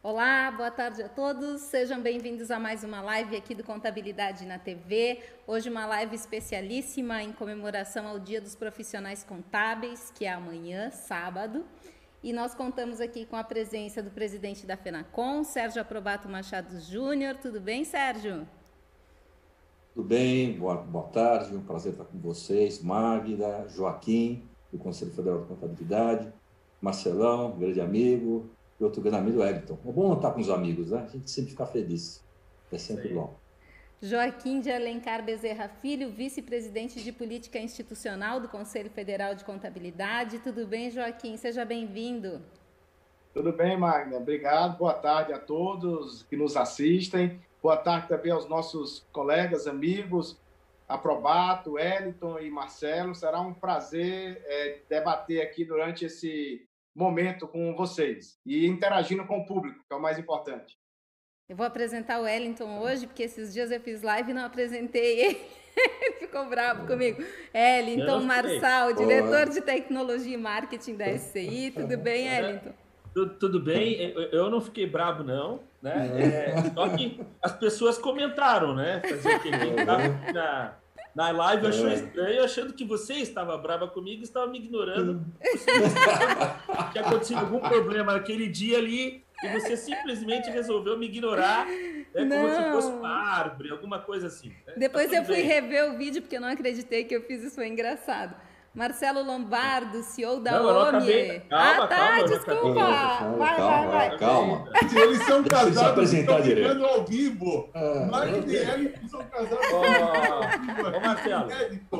Olá, boa tarde a todos. Sejam bem-vindos a mais uma live aqui do Contabilidade na TV. Hoje uma live especialíssima em comemoração ao Dia dos Profissionais Contábeis, que é amanhã, sábado. E nós contamos aqui com a presença do presidente da FENACOM, Sérgio Aprobato Machado Júnior. Tudo bem, Sérgio? Tudo bem, boa, boa tarde, um prazer estar com vocês. Magda, Joaquim, do Conselho Federal de Contabilidade, Marcelão, grande amigo, e outro grande amigo, Wellington. É bom estar com os amigos, né? A gente sempre fica feliz. É sempre bom. Joaquim de Alencar Bezerra Filho, vice-presidente de Política Institucional do Conselho Federal de Contabilidade. Tudo bem, Joaquim? Seja bem-vindo. Tudo bem, Magna. Obrigado. Boa tarde a todos que nos assistem. Boa tarde também aos nossos colegas, amigos, Aprobato, Wellington e Marcelo. Será um prazer é, debater aqui durante esse momento com vocês e interagindo com o público, que é o mais importante. Eu vou apresentar o Wellington hoje, porque esses dias eu fiz live e não apresentei ele. Ele ficou bravo comigo. Wellington Marçal, diretor de tecnologia e marketing da SCI. Tudo bem, Wellington? Tudo, tudo bem, eu não fiquei bravo, não. Né? É, só que as pessoas comentaram, né? Fazer o que na, na live eu achou é. estranho, achando que você estava brava comigo e estava me ignorando. que aconteceu algum problema naquele dia ali e você simplesmente resolveu me ignorar né, como se fosse uma árvore, alguma coisa assim. Né? Depois tá eu fui bem. rever o vídeo porque eu não acreditei que eu fiz isso, foi engraçado. Marcelo Lombardo, CEO da não, OMI. Calma, ah, tá, calma, desculpa. Calma, vai, calma, vai, vai. Calma. Eles são casados, se apresentar estão ao vivo. Ah, Mas e eles são casados. Ô, Marcelo,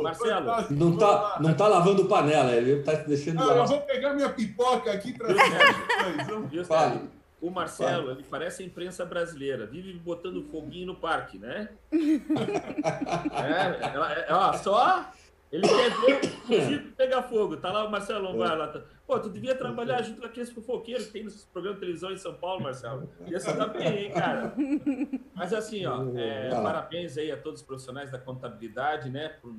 Marcelo. Não tá, não tá lavando panela, ele tá deixando... Não, eu vou pegar minha pipoca aqui para... Fale. O Marcelo, ele parece a imprensa brasileira, vive botando foguinho no parque, né? é, é, ó, só ele quer ver o circo pegar fogo. Tá lá o Marcelo Lombar lá. Tá... Pô, tu devia trabalhar junto com aqueles fofoqueiros que tem nos programas de televisão em São Paulo, Marcelo. Ia se dar bem, hein, cara? Mas assim, ó, é, parabéns aí a todos os profissionais da contabilidade, né? Por,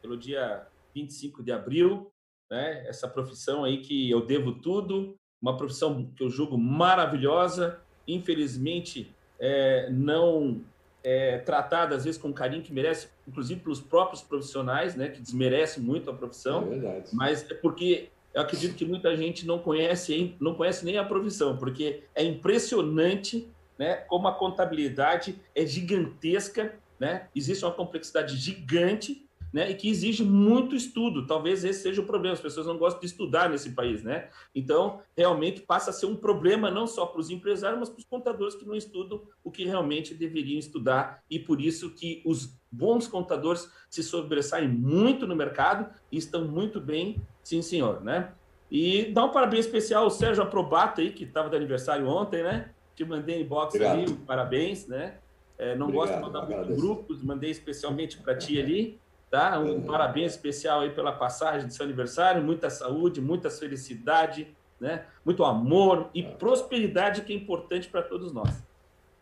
pelo dia 25 de abril, né? Essa profissão aí que eu devo tudo, uma profissão que eu julgo maravilhosa. Infelizmente, é, não é, tratada às vezes com carinho que merece, inclusive pelos próprios profissionais, né, que desmerecem muito a profissão. É. Mas é porque eu acredito que muita gente não conhece, não conhece nem a profissão, porque é impressionante, né, como a contabilidade é gigantesca, né? Existe uma complexidade gigante né, e que exige muito estudo. Talvez esse seja o problema, as pessoas não gostam de estudar nesse país, né? Então, realmente passa a ser um problema não só para os empresários, mas para os contadores que não estudam o que realmente deveriam estudar, e por isso que os bons contadores se sobressaem muito no mercado e estão muito bem, sim, senhor, né? E dá um parabéns especial ao Sérgio Aprobato aí, que estava de aniversário ontem, né? Te mandei inbox Obrigado. ali, parabéns, né? É, não Obrigado, gosto de mandar muito grupos, mandei especialmente para ti ali. Tá? Um parabéns especial aí pela passagem do seu aniversário, muita saúde, muita felicidade, né? muito amor e é. prosperidade que é importante para todos nós.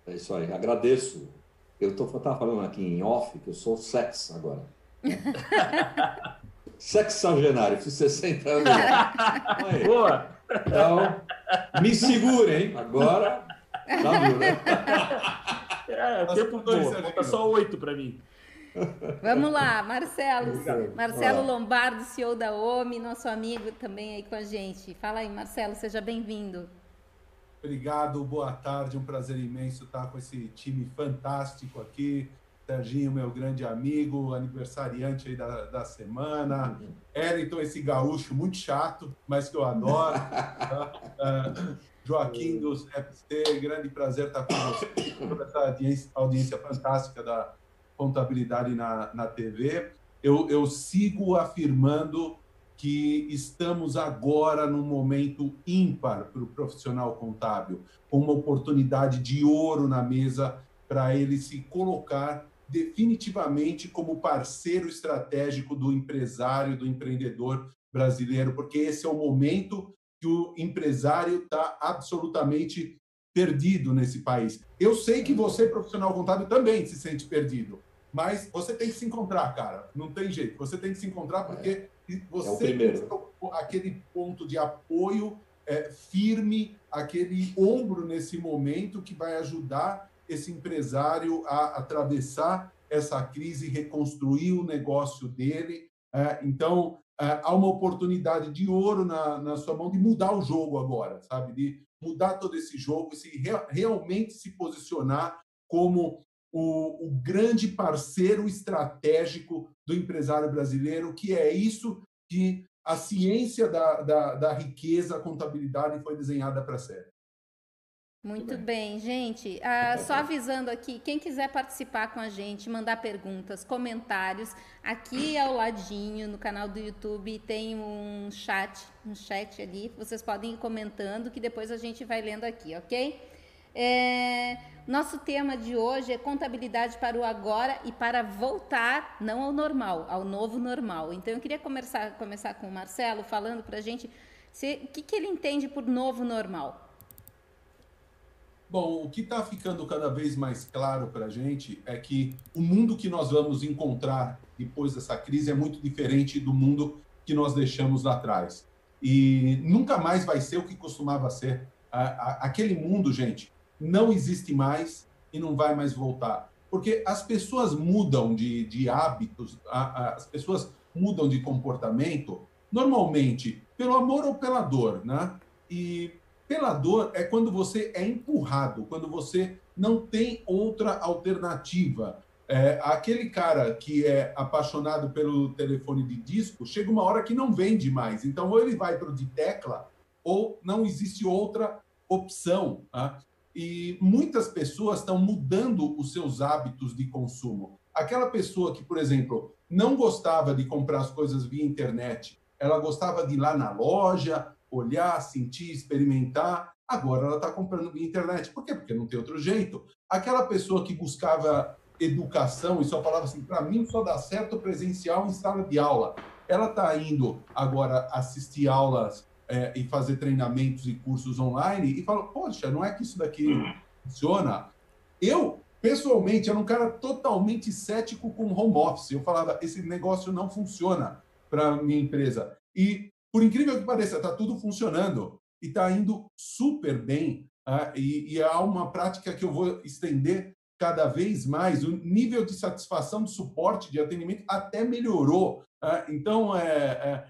É isso aí, agradeço. Eu estava falando aqui em off que eu sou sex agora. Sexagenário, fiz 60 anos. Boa! Então, me segurem, agora. Já viu, né? É, tempo bom, falta só oito para mim. Vamos lá, Marcelo. Marcelo Lombardo, CEO da OMI, nosso amigo também aí com a gente. Fala aí, Marcelo, seja bem-vindo. Obrigado, boa tarde, um prazer imenso estar com esse time fantástico aqui. Serginho, meu grande amigo, aniversariante aí da, da semana. Eriton, esse gaúcho muito chato, mas que eu adoro. uh, Joaquim dos FT, grande prazer estar com você, toda essa audiência, audiência fantástica da, contabilidade na, na TV, eu, eu sigo afirmando que estamos agora num momento ímpar para o profissional contábil, com uma oportunidade de ouro na mesa para ele se colocar definitivamente como parceiro estratégico do empresário, do empreendedor brasileiro, porque esse é o momento que o empresário está absolutamente perdido nesse país. Eu sei que você, profissional contábil, também se sente perdido. Mas você tem que se encontrar, cara. Não tem jeito. Você tem que se encontrar porque é. você é aquele ponto de apoio é, firme, aquele ombro nesse momento que vai ajudar esse empresário a atravessar essa crise, reconstruir o negócio dele. É, então, é, há uma oportunidade de ouro na, na sua mão de mudar o jogo agora, sabe? De mudar todo esse jogo e se, realmente se posicionar como o, o, grande parceiro estratégico do empresário brasileiro, que é isso que a ciência da, da, da riqueza, a contabilidade foi desenhada para ser. Muito, Muito bem. bem. gente. Ah, só avisando aqui, quem quiser participar com a gente, mandar perguntas, comentários, aqui ao ladinho no canal do YouTube tem um chat, um chat ali. Vocês podem ir comentando que depois a gente vai lendo aqui, ok? É, nosso tema de hoje é contabilidade para o agora e para voltar, não ao normal, ao novo normal. Então eu queria começar, começar com o Marcelo falando para a gente o que, que ele entende por novo normal. Bom, o que está ficando cada vez mais claro para a gente é que o mundo que nós vamos encontrar depois dessa crise é muito diferente do mundo que nós deixamos lá atrás. E nunca mais vai ser o que costumava ser. Aquele mundo, gente, não existe mais e não vai mais voltar. Porque as pessoas mudam de, de hábitos, as pessoas mudam de comportamento, normalmente pelo amor ou pela dor, né? E pela dor é quando você é empurrado, quando você não tem outra alternativa. É, aquele cara que é apaixonado pelo telefone de disco, chega uma hora que não vende mais. Então, ou ele vai para o de tecla, ou não existe outra opção. Tá? E muitas pessoas estão mudando os seus hábitos de consumo. Aquela pessoa que, por exemplo, não gostava de comprar as coisas via internet, ela gostava de ir lá na loja, olhar, sentir, experimentar. Agora ela está comprando via internet. Por quê? Porque não tem outro jeito. Aquela pessoa que buscava educação e só falava assim, para mim só dá certo presencial em sala de aula. Ela está indo agora assistir aulas é, e fazer treinamentos e cursos online e fala, poxa, não é que isso daqui funciona? Eu, pessoalmente, era um cara totalmente cético com home office. Eu falava, esse negócio não funciona para minha empresa. E por incrível que pareça, está tudo funcionando e está indo super bem. Tá? E, e há uma prática que eu vou estender cada vez mais. O nível de satisfação de suporte, de atendimento, até melhorou. Tá? Então, é, é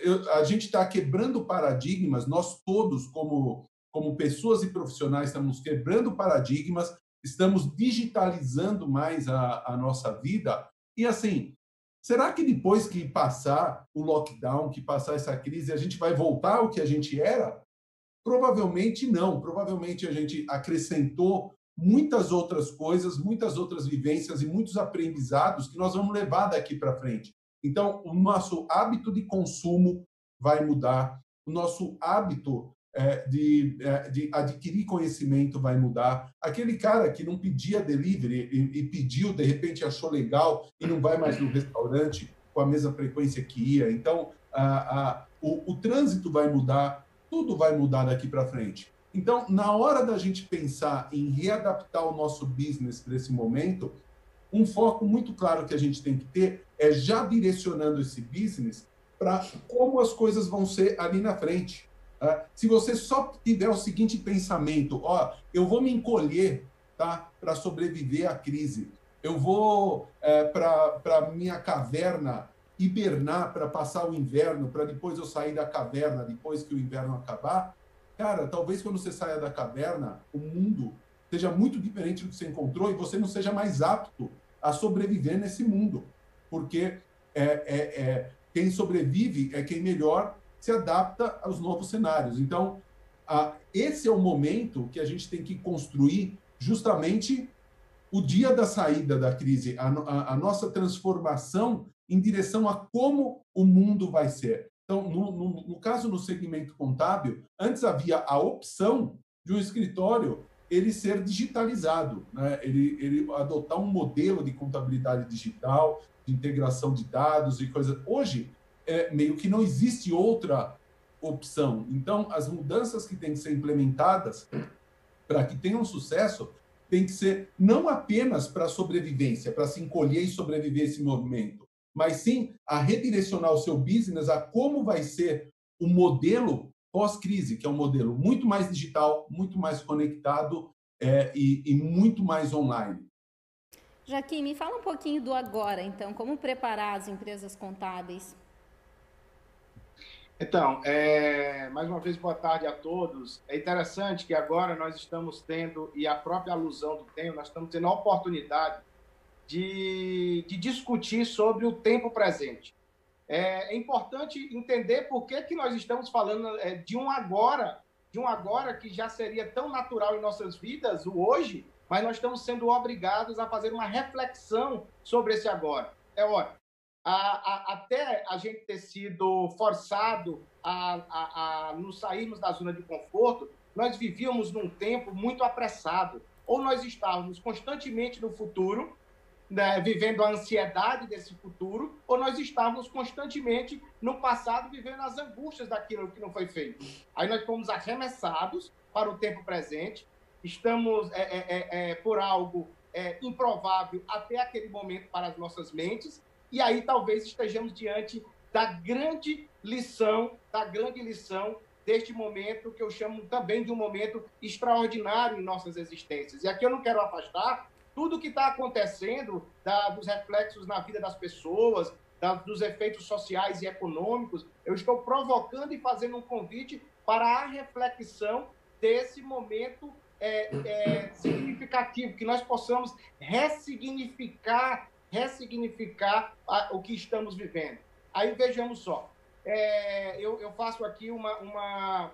eu, a gente está quebrando paradigmas, nós todos, como, como pessoas e profissionais, estamos quebrando paradigmas, estamos digitalizando mais a, a nossa vida. E, assim, Será que depois que passar o lockdown, que passar essa crise, a gente vai voltar ao que a gente era? Provavelmente não. Provavelmente a gente acrescentou muitas outras coisas, muitas outras vivências e muitos aprendizados que nós vamos levar daqui para frente. Então, o nosso hábito de consumo vai mudar, o nosso hábito é, de, é, de, adquirir conhecimento vai mudar. Aquele cara que não pedia delivery e, e, pediu, de repente achou legal e não vai mais no restaurante com a mesma frequência que ia. Então, a, a, o, o trânsito vai mudar, tudo vai mudar daqui para frente. Então, na hora da gente pensar em readaptar o nosso business para esse momento, um foco muito claro que a gente tem que ter é já direcionando esse business para como as coisas vão ser ali na frente. Ah, se você só tiver o seguinte pensamento, ó, eu vou me encolher tá, para sobreviver à crise, eu vou é, para minha caverna hibernar para passar o inverno, para depois eu sair da caverna, depois que o inverno acabar, cara, talvez quando você saia da caverna, o mundo seja muito diferente do que você encontrou e você não seja mais apto a sobreviver nesse mundo. Porque é, é, é quem sobrevive é quem melhor se adapta aos novos cenários. Então, a, esse é o momento que a gente tem que construir justamente o dia da saída da crise, a, a, a nossa transformação em direção a como o mundo vai ser. Então, no, no, no, caso no segmento contábil, antes havia a opção de um escritório ele ser digitalizado, né? ele, ele adotar um modelo de contabilidade digital, de integração de dados e coisas. Hoje, é, meio que não existe outra opção. Então, as mudanças que têm que ser implementadas para que tenham sucesso tem que ser não apenas para sobrevivência, para se encolher e sobreviver esse movimento, mas sim a redirecionar o seu business a como vai ser o modelo pós-crise, que é um modelo muito mais digital, muito mais conectado é, e, e muito mais online. Jaquim, me fala um pouquinho do agora, então, como preparar as empresas contábeis? Então, é, mais uma vez, boa tarde a todos. É interessante que agora nós estamos tendo, e a própria alusão do tempo, nós estamos tendo a oportunidade de, de discutir sobre o tempo presente. É, é, importante entender por que, que nós estamos falando é, de um agora, de um agora que já seria tão natural em nossas vidas, o hoje, mas nós estamos sendo obrigados a fazer uma reflexão sobre esse agora. É hora. A, a, até a gente ter sido forçado a, a, a nos sairmos da zona de conforto, nós vivíamos num tempo muito apressado. Ou nós estávamos constantemente no futuro, né, vivendo a ansiedade desse futuro, ou nós estávamos constantemente no passado vivendo as angústias daquilo que não foi feito. Aí nós fomos arremessados para o tempo presente, estamos é, é, é, é por algo é, improvável até aquele momento para as nossas mentes, e aí talvez estejamos diante da grande lição, da grande lição deste momento que eu chamo também de um momento extraordinário em nossas existências. E aqui eu não quero afastar tudo que está acontecendo, da, dos reflexos na vida das pessoas, da, dos efeitos sociais e econômicos, eu estou provocando e fazendo um convite para a reflexão desse momento é, é, significativo, que nós possamos ressignificar, ressignificar a, o que estamos vivendo. Aí vejamos só, é, eu, eu, faço aqui uma, uma,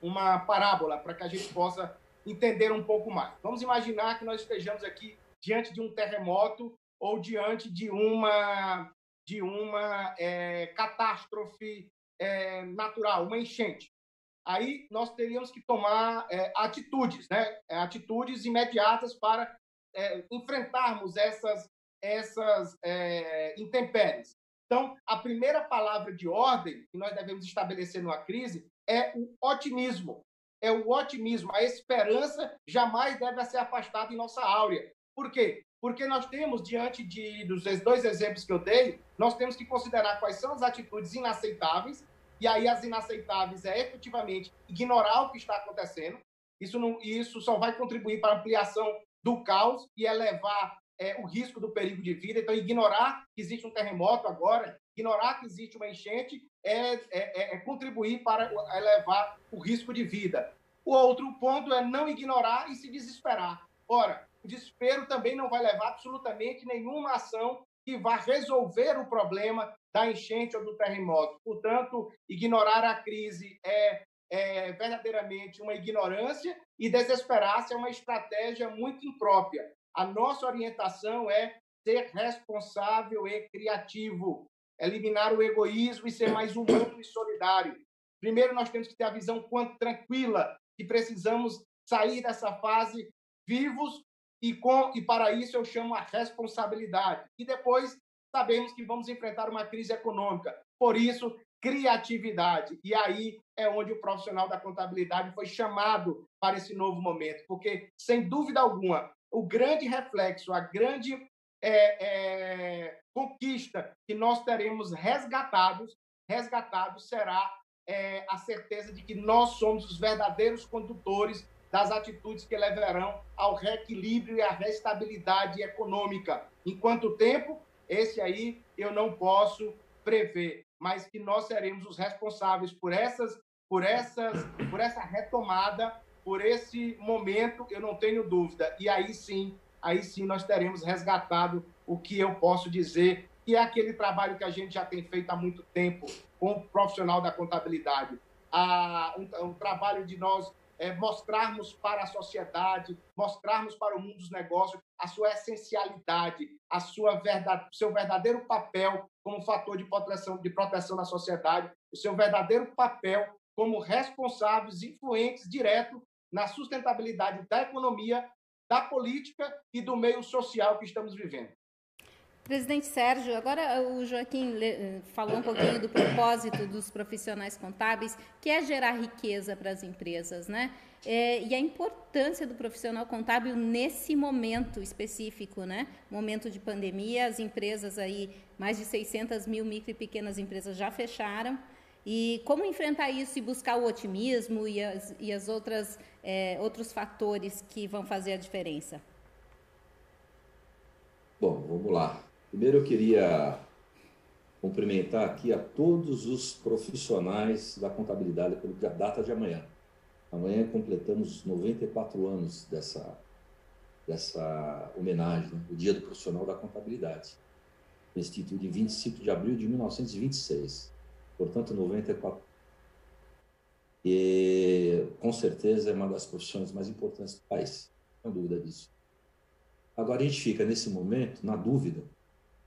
uma parábola para que a gente possa entender um pouco mais. Vamos imaginar que nós estejamos aqui diante de um terremoto ou diante de uma de uma é, catástrofe é, natural, uma enchente. Aí nós teríamos que tomar é, atitudes, né? É, atitudes imediatas para é, enfrentarmos essas essas é, intempéries. Então, a primeira palavra de ordem que nós devemos estabelecer numa crise é o otimismo é o otimismo, a esperança jamais deve ser afastada em nossa áurea. Por quê? Porque nós temos, diante de, dos dois exemplos que eu dei, nós temos que considerar quais são as atitudes inaceitáveis, e aí as inaceitáveis é efetivamente ignorar o que está acontecendo. Isso, não, isso só vai contribuir para a ampliação do caos e elevar é, o risco do perigo de vida. Então, ignorar que existe um terremoto agora, ignorar que existe uma enchente, é, é, é, é contribuir para elevar o risco de vida. O outro ponto é não ignorar e se desesperar. Ora, o desespero também não vai levar absolutamente nenhuma ação que vá resolver o problema da enchente ou do terremoto. Portanto, ignorar a crise é, é verdadeiramente uma ignorância e desesperar-se é uma estratégia muito imprópria. A nossa orientação é ser responsável e criativo, eliminar o egoísmo e ser mais humano e solidário. Primeiro, nós temos que ter a visão quanto tranquila que precisamos sair dessa fase vivos e com e para isso eu chamo a responsabilidade. E depois sabemos que vamos enfrentar uma crise econômica. Por isso, criatividade. E aí é onde o profissional da contabilidade foi chamado para esse novo momento, porque sem dúvida alguma o grande reflexo, a grande é, é, conquista que nós teremos resgatados, resgatados será é, a certeza de que nós somos os verdadeiros condutores das atitudes que levarão ao reequilíbrio e à restabilidade econômica. Em quanto tempo? Esse aí eu não posso prever, mas que nós seremos os responsáveis por essas, por essas, por essa retomada por esse momento, eu não tenho dúvida. E aí sim, aí sim nós teremos resgatado o que eu posso dizer que é aquele trabalho que a gente já tem feito há muito tempo com o profissional da contabilidade. Ah, um, um trabalho de nós é, mostrarmos para a sociedade, mostrarmos para o mundo dos negócios a sua essencialidade, a sua verdade, seu verdadeiro papel como fator de proteção, de proteção da sociedade, o seu verdadeiro papel como responsáveis, influentes, direto na sustentabilidade da economia, da política e do meio social que estamos vivendo. Presidente Sérgio, agora o Joaquim falou um pouquinho do propósito dos profissionais contábeis, que é gerar riqueza para as empresas, né? É, e a importância do profissional contábil nesse momento específico, né? Momento de pandemia, as empresas aí, mais de 600 mil micro e pequenas empresas já fecharam. E como enfrentar isso e buscar o otimismo e as, e as outras é, outros fatores que vão fazer a diferença? Bom, vamos lá. Primeiro eu queria cumprimentar aqui a todos os profissionais da contabilidade pela data de amanhã. Amanhã completamos 94 anos dessa, dessa homenagem, né? o Dia do Profissional da Contabilidade, instituído em 25 de abril de 1926. Portanto, 94. E com certeza é uma das profissões mais importantes do país, não dúvida disso. Agora a gente fica nesse momento na dúvida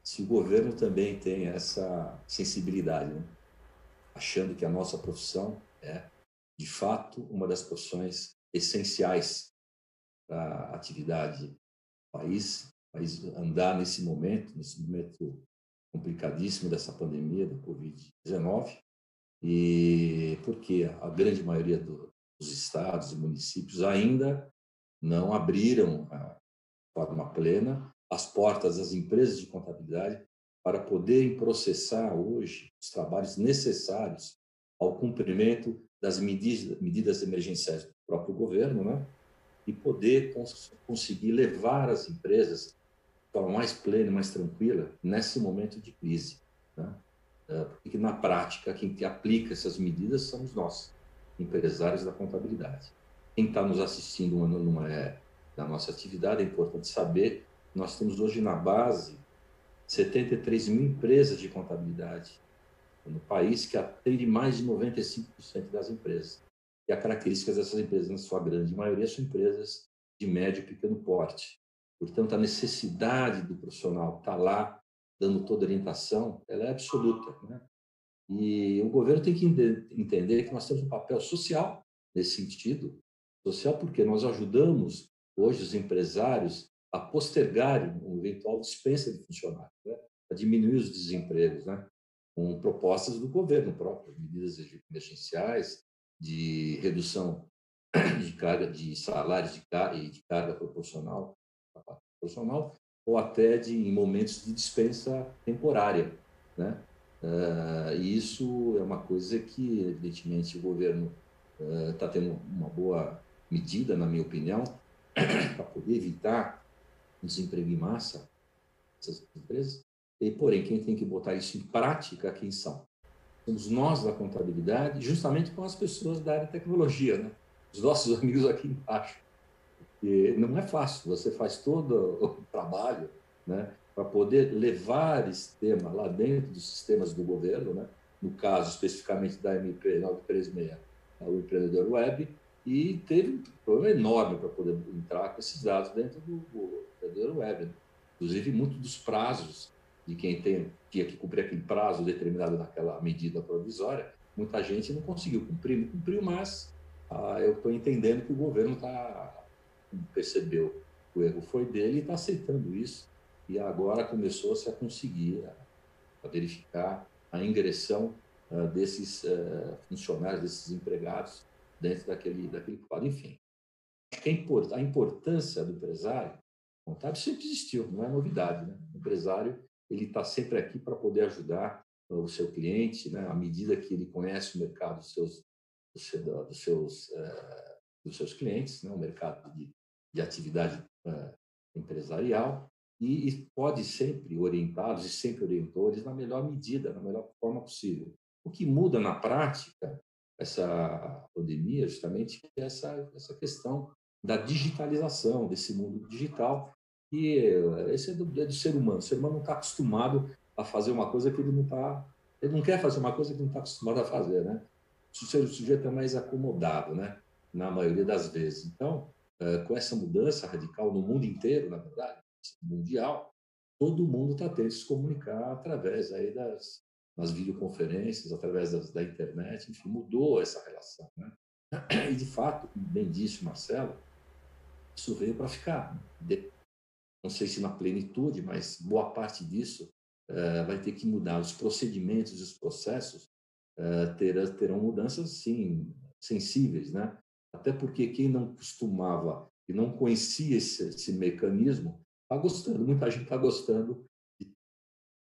se o governo também tem essa sensibilidade, né? achando que a nossa profissão é, de fato, uma das profissões essenciais para a atividade do país, país andar nesse momento, nesse momento complicadíssimo dessa pandemia da Covid-19, e porque a grande maioria do, dos estados e municípios ainda não abriram a forma plena as portas das empresas de contabilidade para poderem processar hoje os trabalhos necessários ao cumprimento das medidas, medidas emergenciais do próprio governo, né? e poder cons conseguir levar as empresas forma mais plena, mais tranquila nesse momento de crise. Né? É, porque na prática quem aplica essas medidas somos nós, empresários da contabilidade. Quem está nos assistindo numa, é, na nossa atividade é importante saber nós temos hoje na base 73 mil empresas de contabilidade no país, que atende mais de 95% das empresas. E a característica dessas empresas, na sua grande maioria, são empresas de médio e pequeno porte. Portanto, a necessidade do profissional estar lá dando toda orientação, ela é absoluta. Né? E o governo tem que entender que nós temos um papel social nesse sentido. Social porque nós ajudamos hoje os empresários a postergarem uma eventual dispensa de funcionários, né? a diminuir os desempregos, né? com propostas do governo próprio, medidas emergenciais de redução de carga de salários e de carga proporcional, proporcional ou até de em momentos de dispensa temporária, né? Uh, isso é uma coisa que evidentemente o governo está uh, tendo uma boa medida, na minha opinião, para poder evitar desemprego em massa, essas empresas, e, porém, quem tem que botar isso em prática, quem são? Somos nós da contabilidade, justamente com as pessoas da área de tecnologia, né? os nossos amigos aqui embaixo. E não é fácil, você faz todo o trabalho né, para poder levar esse tema lá dentro dos sistemas do governo, né? no caso especificamente da MP 936, o empreendedor web, e teve um problema enorme para poder entrar com esses dados dentro do, do verdadeiro web. Né? Inclusive, muitos dos prazos de quem tem, tinha que cumprir aquele prazo determinado naquela medida provisória, muita gente não conseguiu cumprir, não cumpriu, mas ah, eu estou entendendo que o governo tá, percebeu que o erro foi dele e está aceitando isso, e agora começou-se a conseguir a, a verificar a ingressão uh, desses uh, funcionários, desses empregados dentro daquele, daquele quadro. Enfim, a importância do empresário contábil sempre existiu, não é novidade. Né? O empresário ele está sempre aqui para poder ajudar o seu cliente, né? à medida que ele conhece o mercado dos seus, dos seus, uh, dos seus clientes, né? o mercado de, de atividade uh, empresarial, e, e pode sempre orientá-los e sempre orientou eles na melhor medida, na melhor forma possível. O que muda na prática essa pandemia justamente essa essa questão da digitalização desse mundo digital e esse é do, é do ser humano. O ser humano não está acostumado a fazer uma coisa que ele não está ele não quer fazer uma coisa que não está acostumado a fazer né? O ser sujeito é mais acomodado né? Na maioria das vezes. Então é, com essa mudança radical no mundo inteiro na verdade mundial todo mundo está tendo que se comunicar através aí das nas videoconferências, através das, da internet, enfim, mudou essa relação. Né? E, de fato, bem disse Marcelo, isso veio para ficar. Não sei se na plenitude, mas boa parte disso uh, vai ter que mudar. Os procedimentos e os processos terão, terão mudanças, sim, sensíveis, né? Até porque quem não costumava e não conhecia esse, esse mecanismo está gostando. Muita gente está gostando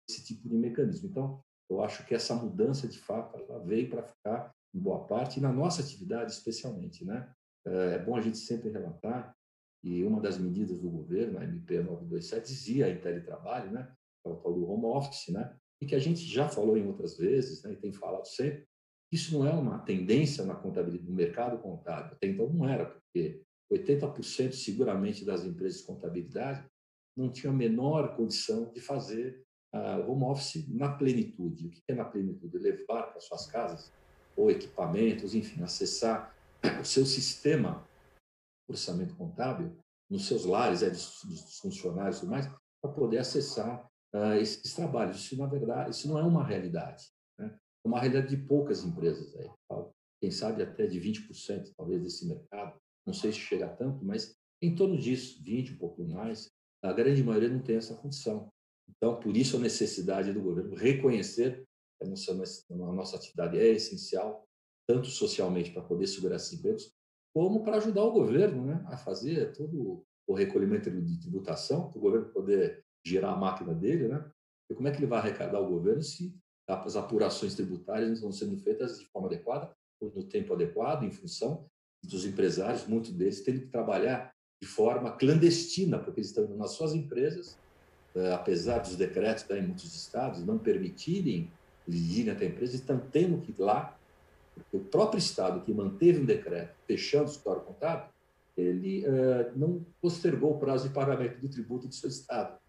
desse tipo de mecanismo. Então, eu acho que essa mudança, de fato, ela veio para ficar em boa parte, e na nossa atividade especialmente. Né? É bom a gente sempre relatar, e uma das medidas do governo, a MP 927, dizia em teletrabalho, né? o tal do home office, né? e que a gente já falou em outras vezes, né? e tem falado sempre, isso não é uma tendência na contabilidade, no mercado contábil. Até então não era, porque 80% seguramente das empresas de contabilidade não tinham a menor condição de fazer uh, home office na plenitude. O que é na plenitude? Levar para suas casas ou equipamentos, enfim, acessar o seu sistema orçamento contábil nos seus lares, é, dos, dos funcionários e tudo mais, para poder acessar uh, esses trabalhos. Isso, na verdade, isso não é uma realidade. É uma realidade de poucas empresas. Aí, quem sabe até de 20%, talvez, desse mercado. Não sei se chega a tanto, mas em torno disso, 20%, um pouquinho mais. A grande maioria não tem essa condição. Então, por isso a necessidade do governo reconhecer a nossa, a nossa atividade é essencial, tanto socialmente para poder segurar esses empregos, como para ajudar o governo né, a fazer todo o recolhimento de tributação, para o governo poder girar a máquina dele. Né? E como é que ele vai arrecadar o governo se as apurações tributárias não estão sendo feitas de forma adequada, no tempo adequado, em função dos empresários, muitos deles tendo que trabalhar de forma clandestina, porque eles estão nas suas empresas, eh, apesar dos decretos em muitos estados não permitirem irem até a empresa, estão tendo que ir lá, porque o próprio estado que manteve um decreto fechando o escritório contábil, ele uh, não postergou o prazo de pagamento do tributo do seu estado.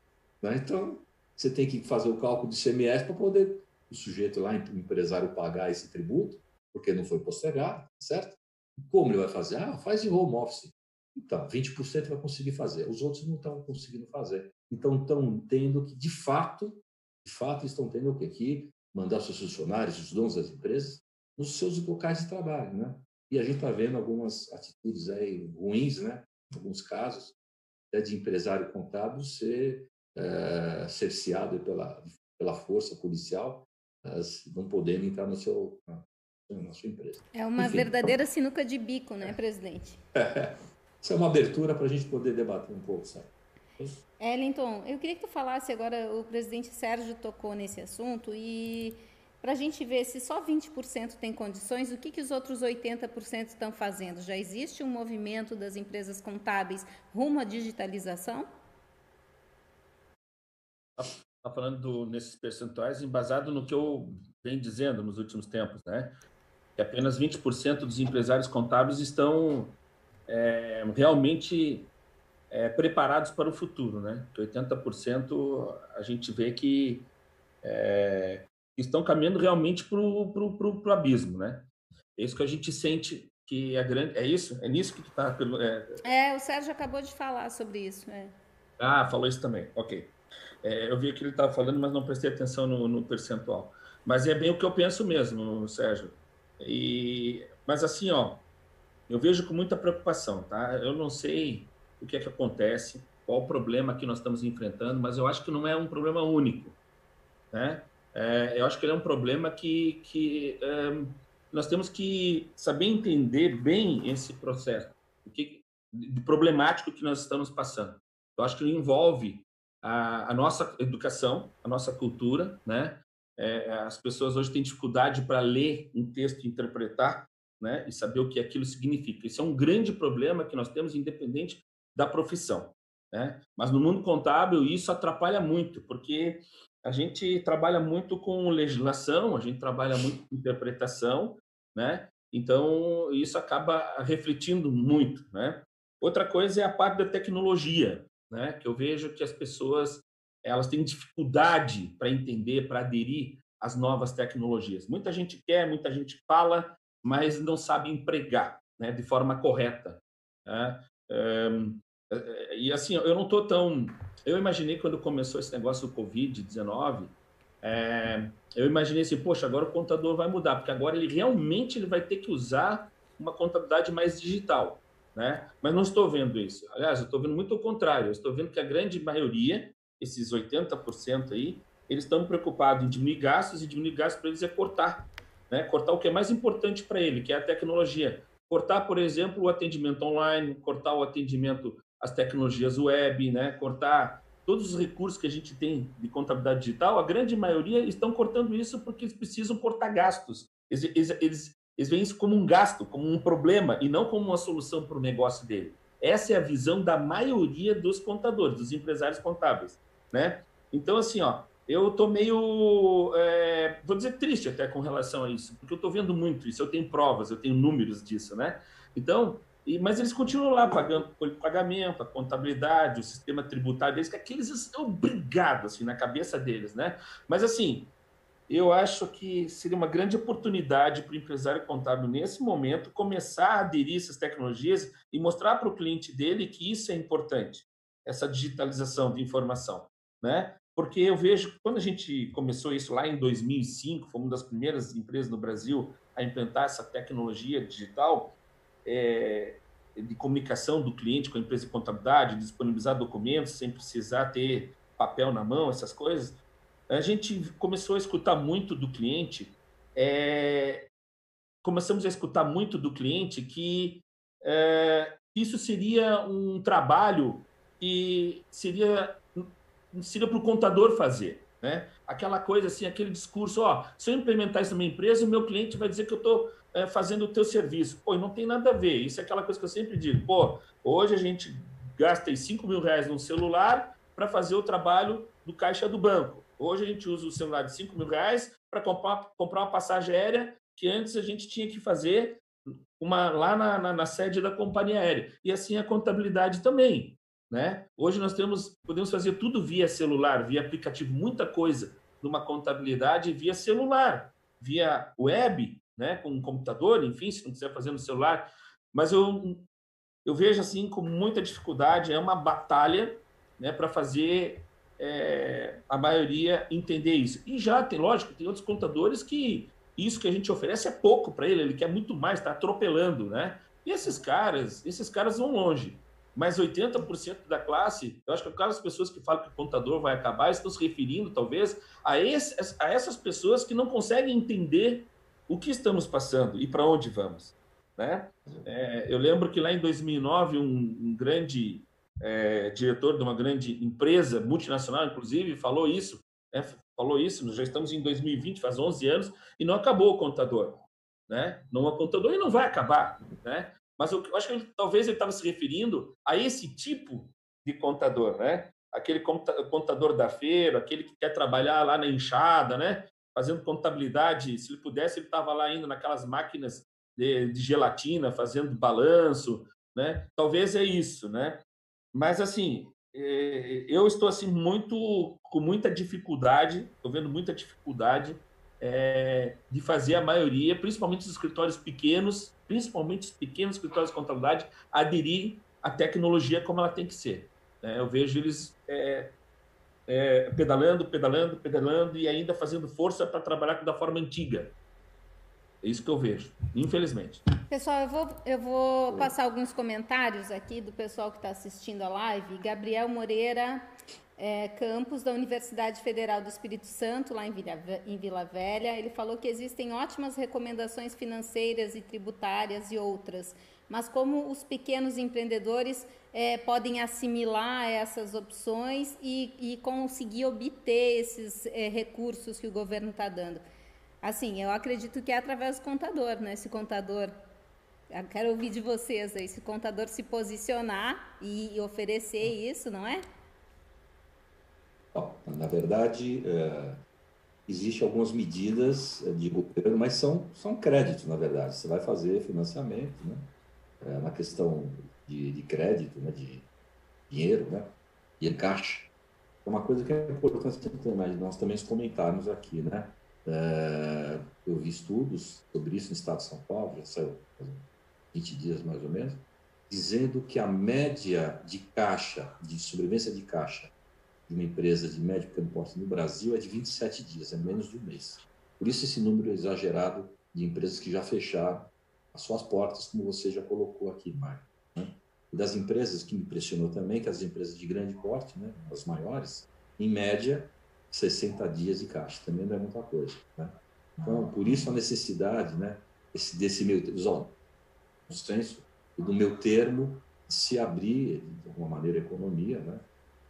Né? Então, você tem que fazer o cálculo do ICMS para poder o sujeito lá, o empresário, pagar esse tributo, porque não foi postergado, certo? Como ele vai fazer? Ah, faz em home office. Então, 20% vai conseguir fazer, os outros não estão conseguindo fazer. Então, estão tendo que, de fato, de fato, estão tendo o quê? Que mandar seus funcionários, os donos das empresas, nos seus locais de trabalho, né? E a gente está vendo algumas atitudes aí ruins, né? Alguns casos, de empresário contábil ser é, cerceado pela, pela força policial, não podendo entrar no seu, na sua empresa. É uma Enfim, verdadeira então, sinuca de bico, né, presidente? É, isso é uma abertura para a gente poder debater um pouco, sabe? Ellington, eu queria que tu falasse agora, o presidente Sérgio tocou nesse assunto e para a gente ver se só 20% tem condições, o que, que os outros 80% estão fazendo? Já existe um movimento das empresas contábeis rumo à digitalização? Está falando do, nesses percentuais embasado no que eu venho dizendo nos últimos tempos, né? Que apenas 20% dos empresários contábeis estão é, realmente é, preparados para o futuro, né? Que 80% a gente vê que é, estão caminhando realmente para o abismo, né? É isso que a gente sente que é grande. É isso? É nisso que tu está. É... é, o Sérgio acabou de falar sobre isso. É. Ah, falou isso também. Ok. É, eu vi que ele estava falando, mas não prestei atenção no, no, percentual. Mas é bem o que eu penso mesmo, Sérgio. E, mas assim, ó, eu vejo com muita preocupação, tá? Eu não sei o que é que acontece, qual o problema que nós estamos enfrentando, mas eu acho que não é um problema único, né? É, eu acho que ele é um problema que, que é, nós temos que saber entender bem esse processo, o que de problemático que nós estamos passando. Eu acho que envolve a, a nossa educação, a nossa cultura, né? É, as pessoas hoje têm dificuldade para ler um texto e interpretar, né? E saber o que aquilo significa. Isso é um grande problema que nós temos, independente da profissão, né? Mas no mundo contábil isso atrapalha muito, porque a gente trabalha muito com legislação, a gente trabalha muito com interpretação, né? Então isso acaba refletindo muito, né? Outra coisa é a parte da tecnologia, né? Que eu vejo que as pessoas elas têm dificuldade para entender, para aderir às novas tecnologias. Muita gente quer, muita gente fala, mas não sabe empregar, né? De forma correta. Né? e assim, eu não estou tão. Eu imaginei quando começou esse negócio do Covid-19, é, eu imaginei assim, poxa, agora o contador vai mudar, porque agora ele realmente ele vai ter que usar uma contabilidade mais digital né? Mas não estou vendo isso. Aliás, eu estou vendo muito o contrário. Eu estou vendo que a grande maioria, esses 80% aí, eles estão preocupados em diminuir gastos e diminuir gastos para eles é cortar, né? Cortar o que é mais importante para ele, que é a tecnologia. Cortar, por exemplo, o atendimento online, cortar o atendimento às tecnologias web, né? Cortar todos os recursos que a gente tem de contabilidade digital, a grande maioria estão cortando isso porque eles precisam cortar gastos. Eles, eles, eles veem isso como um gasto, como um problema, e não como uma solução para o negócio dele. Essa é a visão da maioria dos contadores, dos empresários contábeis, né? Então, assim, ó, eu estou meio, é, vou dizer, triste até com relação a isso, porque eu estou vendo muito isso, eu tenho provas, eu tenho números disso, né? Então, e, mas eles continuam lá pagando o pagamento, a contabilidade, o sistema tributário deles, que aqueles estão obrigados, assim, na cabeça deles, né? Mas, assim, eu acho que seria uma grande oportunidade para o empresário contábil, nesse momento, começar a aderir essas tecnologias e mostrar para o cliente dele que isso é importante, essa digitalização de informação, né? Porque eu vejo quando a gente começou isso lá em 2005, fomos uma das primeiras empresas no Brasil a implantar essa tecnologia digital, é, de comunicação do cliente com a empresa de contabilidade, disponibilizar documentos sem precisar ter papel na mão, essas coisas, a gente começou a escutar muito do cliente, é, começamos a escutar muito do cliente que é, isso seria um trabalho que seria seria para o contador fazer, né? Aquela coisa assim, aquele discurso, ó, se eu implementar isso na minha empresa, o meu cliente vai dizer que eu estou é, fazendo o teu serviço. Pô, não tem nada a ver. Isso é aquela coisa que eu sempre digo. Pô, hoje a gente gasta 5 mil reais num celular para fazer o trabalho do caixa do banco. Hoje a gente usa o celular de 5 mil reais para comprar, comprar uma passagem aérea que antes a gente tinha que fazer uma, lá na, na, na sede da companhia aérea. E assim a contabilidade também. Né? Hoje nós temos, podemos fazer tudo via celular, via aplicativo, muita coisa numa contabilidade via celular, via web, né, com um computador, enfim, se não quiser fazer no celular. Mas eu, eu vejo assim com muita dificuldade, é uma batalha né, para fazer é, a maioria entender isso. E já tem, lógico, tem outros contadores que isso que a gente oferece é pouco para ele, ele quer muito mais, está atropelando, né? E esses caras, esses caras vão longe. Mas 80% da classe, eu acho que aquelas pessoas que falam que o contador vai acabar estão se referindo, talvez, a, esse, a essas pessoas que não conseguem entender o que estamos passando e para onde vamos. Né? É, eu lembro que lá em 2009, um, um grande é, diretor de uma grande empresa multinacional, inclusive, falou isso. Né? Falou isso, nós já estamos em 2020, faz 11 anos, e não acabou o contador. Né? Não é contador e não vai acabar. Né? Mas eu, eu acho que ele, talvez ele estava se referindo a esse tipo de contador, né? aquele contador da feira, aquele que quer trabalhar lá na enxada, né? fazendo contabilidade. Se ele pudesse, ele estava lá indo naquelas máquinas de, de, gelatina, fazendo balanço, né? Talvez é isso, né? Mas assim, é, eu estou assim muito com muita dificuldade, estou vendo muita dificuldade é, de fazer a maioria, principalmente os escritórios pequenos, principalmente os pequenos escritórios de contabilidade, aderir à tecnologia como ela tem que ser. Né? Eu vejo eles é, pedalando, pedalando, pedalando e ainda fazendo força para trabalhar da forma antiga. É isso que eu vejo, infelizmente. Pessoal, eu vou, eu vou passar alguns comentários aqui do pessoal que está assistindo a live. Gabriel Moreira é, Campos, da Universidade Federal do Espírito Santo, lá em Vila, em Vila Velha. Ele falou que existem ótimas recomendações financeiras e tributárias e outras, mas como os pequenos empreendedores é, podem assimilar essas opções e, e conseguir obter esses é, recursos que o governo está dando. Assim, eu acredito que é através do contador, né? Esse contador, eu quero ouvir de vocês aí, esse contador se posicionar e, oferecer isso, não é? Bom, na verdade, é, existem algumas medidas de governo, mas são, são créditos, na verdade. Você vai fazer financiamento, né? É, na questão de, de crédito, né, de dinheiro, né, e caixa. É uma coisa que é importante nós também comentarmos aqui, né? É, eu vi estudos sobre isso no estado de São Paulo, já saiu 20 dias mais ou menos, dizendo que a média de caixa, de sobrevivência de caixa de uma empresa de médio pequeno porte no Brasil é de 27 dias, é menos de um mês. Por isso esse número exagerado de empresas que já fecharam as suas portas, como você já colocou aqui, Mário. Né? E das empresas que me impressionou também, que as empresas de grande porte, né, as maiores, em média, 60 dias de caixa, também não é muita coisa. Né? Então, por isso a necessidade né, desse, desse meu no senso, do meu termo se abrir, de alguma maneira, a economia, né?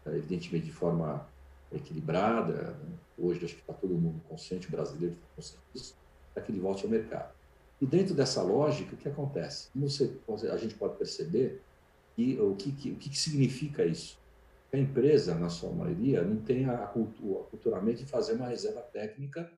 evidentemente de forma equilibrada. Né? Hoje acho que está todo mundo consciente, o brasileiro está consciente disso, para que ele volte ao mercado. E dentro dessa lógica, o que acontece? Você, a gente pode perceber que, o, que, que, o que significa isso? A empresa, na sua maioria, não tem a cultura, culturalmente de fazer uma reserva técnica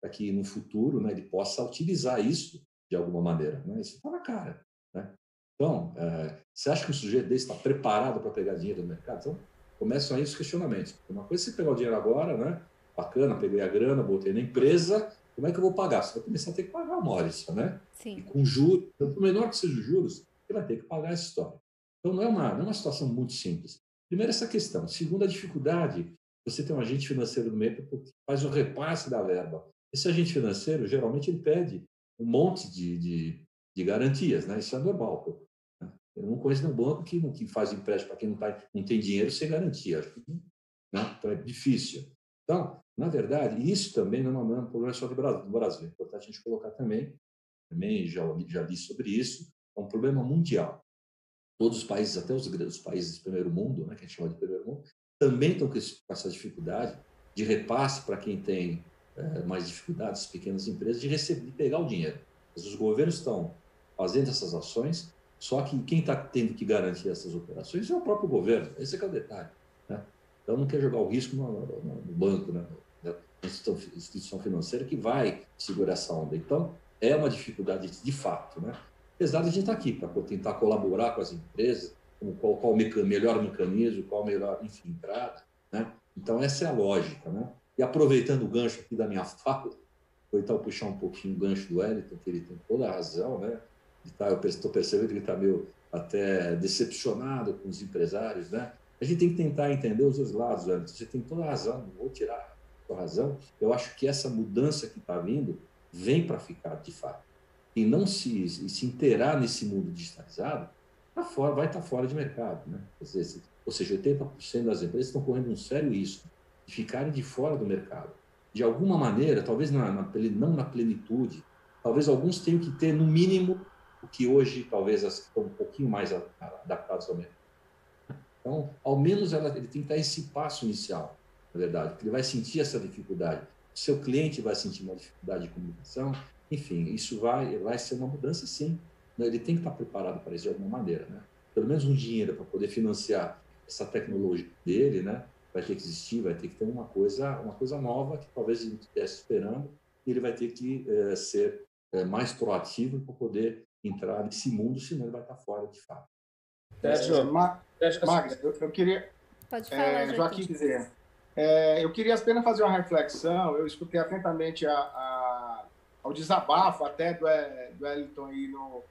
para que no futuro né, ele possa utilizar isso de alguma maneira. Né? Isso está na cara. Né? Então, é, você acha que o sujeito desse está preparado para pegar dinheiro no mercado? Então, começam aí os questionamentos. Uma coisa é você pegar o dinheiro agora, né? bacana, peguei a grana, botei na empresa, como é que eu vou pagar? Você vai começar a ter que pagar uma hora isso, né? Sim. E com juros, por menor que seja os juros, você vai ter que pagar essa história. Então, não é uma, não é uma situação muito simples. Primeiro, essa questão. Segundo, a dificuldade, você tem um agente financeiro no meio que faz o repasse da verba. Esse agente financeiro, geralmente, ele pede um monte de, de, de garantias, né? Isso é normal. Né? Eu não conheço nenhum banco que, que faz empréstimo para quem não, tá, não tem dinheiro sem garantia. Né? Então, é difícil. Então, na verdade, isso também não é um problema só do Brasil. É importante a gente colocar também, também já, já li sobre isso, é um problema mundial. Todos os países, até os grandes países do primeiro mundo, né, que a gente chama de primeiro mundo, também estão com essa dificuldade de repasse para quem tem é, mais dificuldades, pequenas empresas, de receber, de pegar o dinheiro. Mas os governos estão fazendo essas ações, só que quem está tendo que garantir essas operações é o próprio governo. Esse é, é o detalhe. Né? Então não quer jogar o risco no, no, no banco, né? na instituição, instituição, financeira que vai segurar essa onda. Então é uma dificuldade de fato. Né? Apesar de a gente estar tá aqui para tentar colaborar com as empresas, qual, qual o melhor mecanismo, qual a melhor enfim, entrada. Né? Então essa é a lógica. Né? E aproveitando o gancho aqui da minha fala, vou então puxar um pouquinho o gancho do Wellington, que ele tem toda a razão, né? Tá, eu estou percebendo que ele está meio até decepcionado com os empresários, né? A gente tem que tentar entender os dois lados, Anderson. Você tem toda a razão, não vou tirar a sua razão. Eu acho que essa mudança que está vindo vem para ficar, de fato. E não se, se inteirar nesse mundo digitalizado, tá fora, vai estar tá fora de mercado. Né? Ou seja, 80% das empresas estão correndo um sério risco de ficarem de fora do mercado. De alguma maneira, talvez na, na, não na plenitude, talvez alguns tenham que ter, no mínimo, o que hoje talvez as que estão um pouquinho mais adaptados ao mercado então, ao menos ela, ele tem que dar esse passo inicial, na verdade, porque ele vai sentir essa dificuldade. O seu cliente vai sentir uma dificuldade de comunicação, enfim, isso vai, vai ser uma mudança sim. Né? Ele tem que estar preparado para isso de alguma maneira, né? Pelo menos um dinheiro para poder financiar essa tecnologia dele, né? Vai ter que existir, vai ter que ter uma coisa, uma coisa nova que talvez ele estivesse esperando e ele vai ter que é, ser é, mais proativo para poder entrar nesse mundo, senão ele vai estar fora de fato. Sérgio, é, Ma Max, eu, eu, queria. Pode falar, é, Joaquim dizer. É, eu queria apenas fazer uma reflexão. Eu escutei atentamente a, a, ao desabafo até do, do Wellington aí no,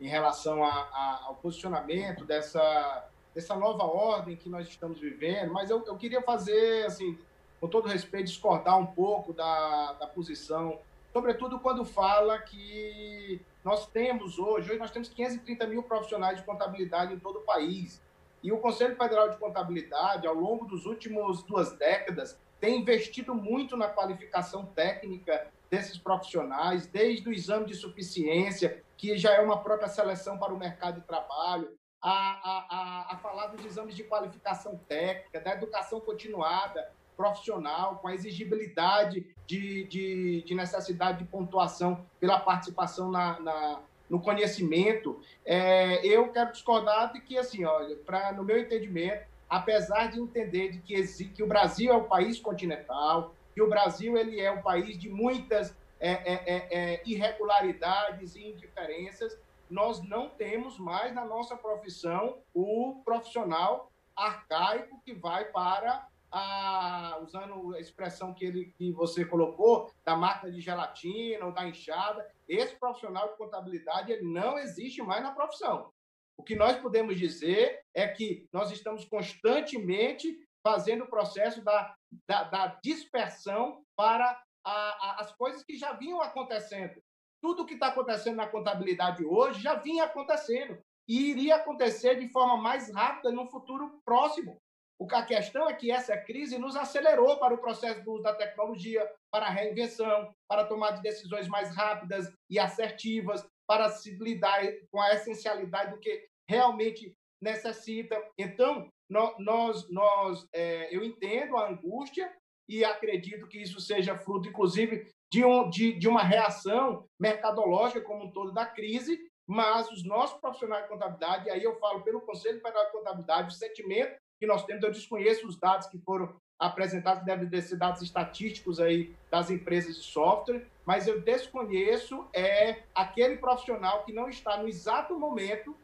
em relação a, a, ao posicionamento dessa, dessa nova ordem que nós estamos vivendo, mas eu, eu queria fazer, assim, com todo respeito, discordar um pouco da, da posição, sobretudo quando fala que nós temos hoje, hoje nós temos 530 mil profissionais de contabilidade em todo o país. E o Conselho Federal de Contabilidade, ao longo dos últimos duas décadas, tem investido muito na qualificação técnica desses profissionais, desde o exame de suficiência, que já é uma própria seleção para o mercado de trabalho, a, a, a, a falar dos exames de qualificação técnica, da educação continuada, profissional, com a exigibilidade de, de, de necessidade de pontuação pela participação na, na no conhecimento. É, eu quero discordar de que, assim, olha, pra, no meu entendimento, apesar de entender de que, que o Brasil é um país continental, que o Brasil ele é um país de muitas é, é, é, é irregularidades e indiferenças, nós não temos mais na nossa profissão o profissional arcaico que vai para a, usando a expressão que, ele, que você colocou, da máquina de gelatina ou da enxada, esse profissional de contabilidade ele não existe mais na profissão. O que nós podemos dizer é que nós estamos constantemente fazendo o processo da, da, da dispersão para a, a, as coisas que já vinham acontecendo. Tudo o que está acontecendo na contabilidade hoje já vinha acontecendo e iria acontecer de forma mais rápida no futuro próximo. O que a questão é que essa crise nos acelerou para o processo do uso da tecnologia, para a reinvenção, para a tomada de decisões mais rápidas e assertivas, para se lidar com a essencialidade do que realmente necessita. Então, nós, nós é, eu entendo a angústia e acredito que isso seja fruto, inclusive, de, um, de, de uma reação mercadológica como um todo da crise, mas os nossos profissionais de contabilidade, e aí eu falo pelo Conselho Federal de Contabilidade, o sentimento que nós temos, eu desconheço os dados que foram apresentados, devem ser dados estatísticos aí das empresas de software, mas eu desconheço é aquele profissional que não está no exato momento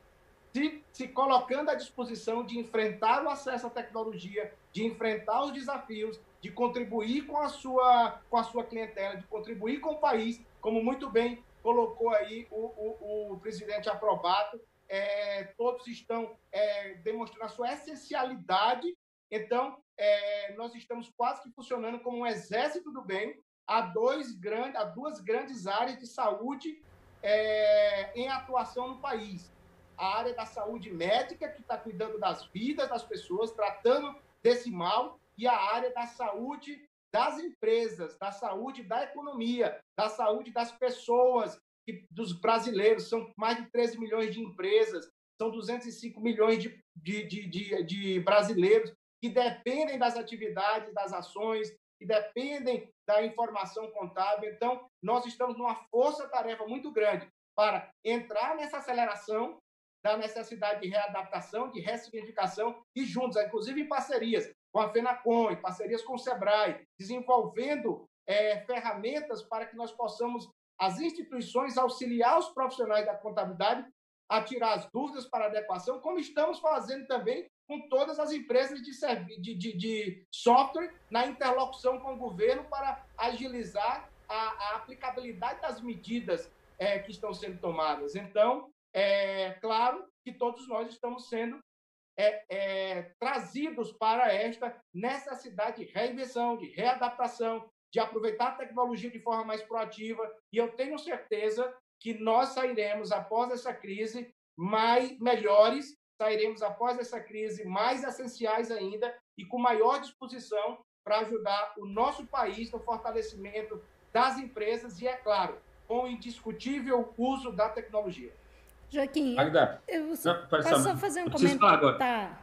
se, se colocando à disposição de enfrentar o acesso à tecnologia, de enfrentar os desafios, de contribuir com a sua, com a sua clientela, de contribuir com o país, como muito bem colocou aí o, o, o presidente Aprobato, é, todos estão é, demonstrando a sua essencialidade. Então, é, nós estamos quase que funcionando como um exército do bem. Há, dois grandes, há duas grandes áreas de saúde é, em atuação no país. A área da saúde médica, que está cuidando das vidas das pessoas, tratando desse mal, e a área da saúde das empresas, da saúde da economia, da saúde das pessoas, dos brasileiros. São mais de 13 milhões de empresas, são 205 milhões de, de, de, de, brasileiros que dependem das atividades, das ações, que dependem da informação contábil. Então, nós estamos numa força-tarefa muito grande para entrar nessa aceleração da necessidade de readaptação, de ressignificação e juntos, inclusive em parcerias com a FENACOM, em parcerias com o SEBRAE, desenvolvendo é, ferramentas para que nós possamos, as instituições, auxiliar os profissionais da contabilidade a tirar as dúvidas para adequação, como estamos fazendo também com todas as empresas de, de, de, de software na interlocução com o governo para agilizar a, a aplicabilidade das medidas é, que estão sendo tomadas. Então, é claro que todos nós estamos sendo é, é, trazidos para esta necessidade de reinvenção, de readaptação, de aproveitar a tecnologia de forma mais proativa. E eu tenho certeza que nós sairemos após essa crise mais melhores, sairemos após essa crise mais essenciais ainda e com maior disposição para ajudar o nosso país no fortalecimento das empresas e, é claro, com o indiscutível uso da tecnologia. Joaquim, Magda, eu, eu não, posso só fazer um comentário? Tá.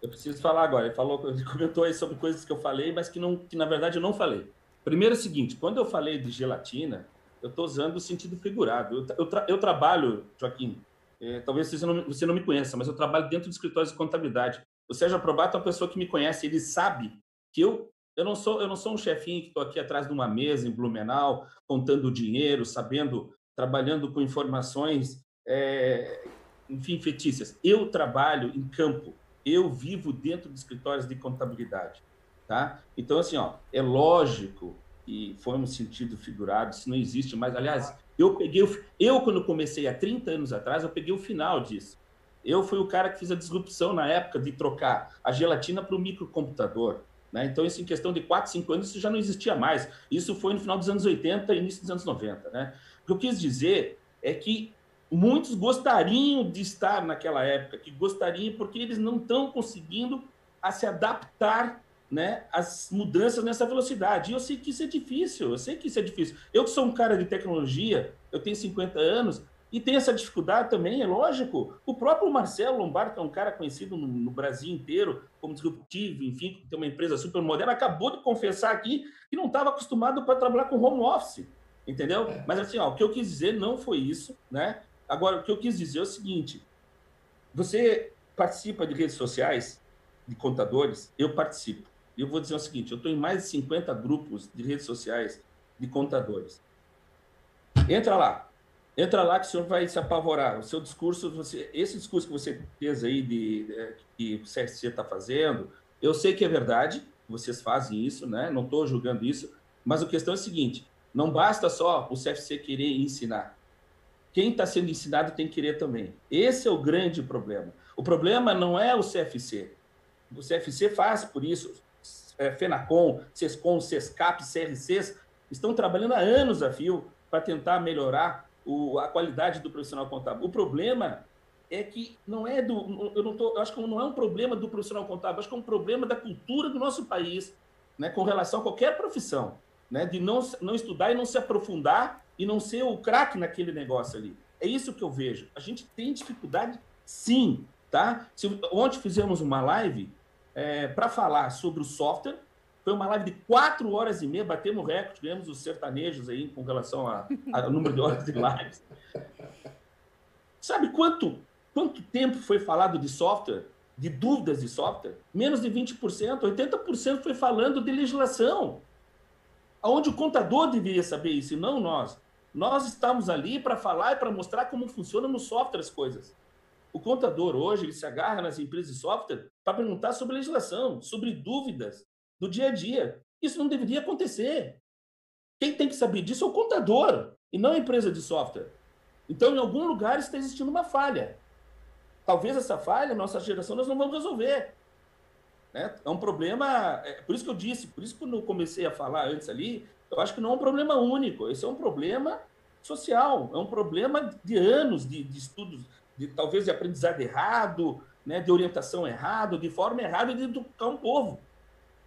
Eu preciso falar agora. Ele falou, ele comentou aí sobre coisas que eu falei, mas que, não, que na verdade eu não falei. Primeiro é o seguinte: quando eu falei de gelatina, eu estou usando o sentido figurado. Eu, eu, tra, eu trabalho, Joaquim, é, talvez você não, você não me conheça, mas eu trabalho dentro de escritórios de contabilidade. O Sérgio Aprobato é uma pessoa que me conhece, ele sabe que eu, eu, não, sou, eu não sou um chefinho que estou aqui atrás de uma mesa em Blumenau, contando dinheiro, sabendo, trabalhando com informações é, enfim, fetícias. Eu trabalho em campo, eu vivo dentro de escritórios de contabilidade, tá? Então, assim, ó, é lógico e foi um sentido figurado, isso não existe mais. Aliás, eu peguei, o, eu quando comecei há 30 anos atrás, eu peguei o final disso. Eu fui o cara que fiz a disrupção na época de trocar a gelatina para o microcomputador. Né? Então, isso em questão de 4, 5 anos, isso já não existia mais. Isso foi no final dos anos 80 e início dos anos 90. Né? O que eu quis dizer é que muitos gostariam de estar naquela época, que gostariam porque eles não estão conseguindo a se adaptar né, às mudanças nessa velocidade. E eu sei que isso é difícil, eu sei que isso é difícil. Eu que sou um cara de tecnologia, eu tenho 50 anos, e tem essa dificuldade também, é lógico. O próprio Marcelo Lombardo, que é um cara conhecido no, no Brasil inteiro como disruptivo, enfim, tem uma empresa super moderna, acabou de confessar aqui que não estava acostumado para trabalhar com home office, entendeu? É. Mas assim, ó, o que eu quis dizer não foi isso, né? Agora, o que eu quis dizer é o seguinte: você participa de redes sociais de contadores? Eu participo. E eu vou dizer o seguinte: eu estou em mais de 50 grupos de redes sociais de contadores. Entra lá. Entra lá que o senhor vai se apavorar. O seu discurso, você, esse discurso que você fez aí, de, de é, que o CFC está fazendo, eu sei que é verdade, vocês fazem isso, né? não estou julgando isso, mas a questão é a seguinte: não basta só o CFC querer ensinar quem está sendo ensinado tem que querer também. Esse é o grande problema. O problema não é o CFC. O CFC faz por isso. É, FENACOM, SESCOM, SESCAP, CRCs estão trabalhando há anos a fio para tentar melhorar o, a qualidade do profissional contábil. O problema é que não é do. Eu, não tô, eu acho que não é um problema do profissional contábil, acho que é um problema da cultura do nosso país, né, com relação a qualquer profissão, né, de não, não estudar e não se aprofundar e não ser o craque naquele negócio ali. É isso que eu vejo. A gente tem dificuldade, sim, tá? Se, ontem fizemos uma live é, para falar sobre o software. Foi uma live de quatro horas e meia, batemos recorde, ganhamos os sertanejos aí com relação ao número de horas de lives. Sabe quanto, quanto tempo foi falado de software, de dúvidas de software? Menos de 20%, 80% foi falando de legislação. Onde o contador deveria saber isso, e não nós. Nós estamos ali para falar e para mostrar como funciona no software as coisas. O contador hoje ele se agarra nas empresas de software para perguntar sobre legislação, sobre dúvidas do dia a dia. Isso não deveria acontecer. Quem tem que saber disso é o contador e não a empresa de software. Então, em algum lugar está existindo uma falha. Talvez essa falha, nossa geração, nós não vamos resolver. Né? É um problema. É, por isso que eu disse, por isso que eu comecei a falar antes ali, eu acho que não é um problema único. Esse é um problema social, é um problema de anos de, de estudos de talvez de aprendizado errado, né, de orientação errada, de forma errada de educar um povo.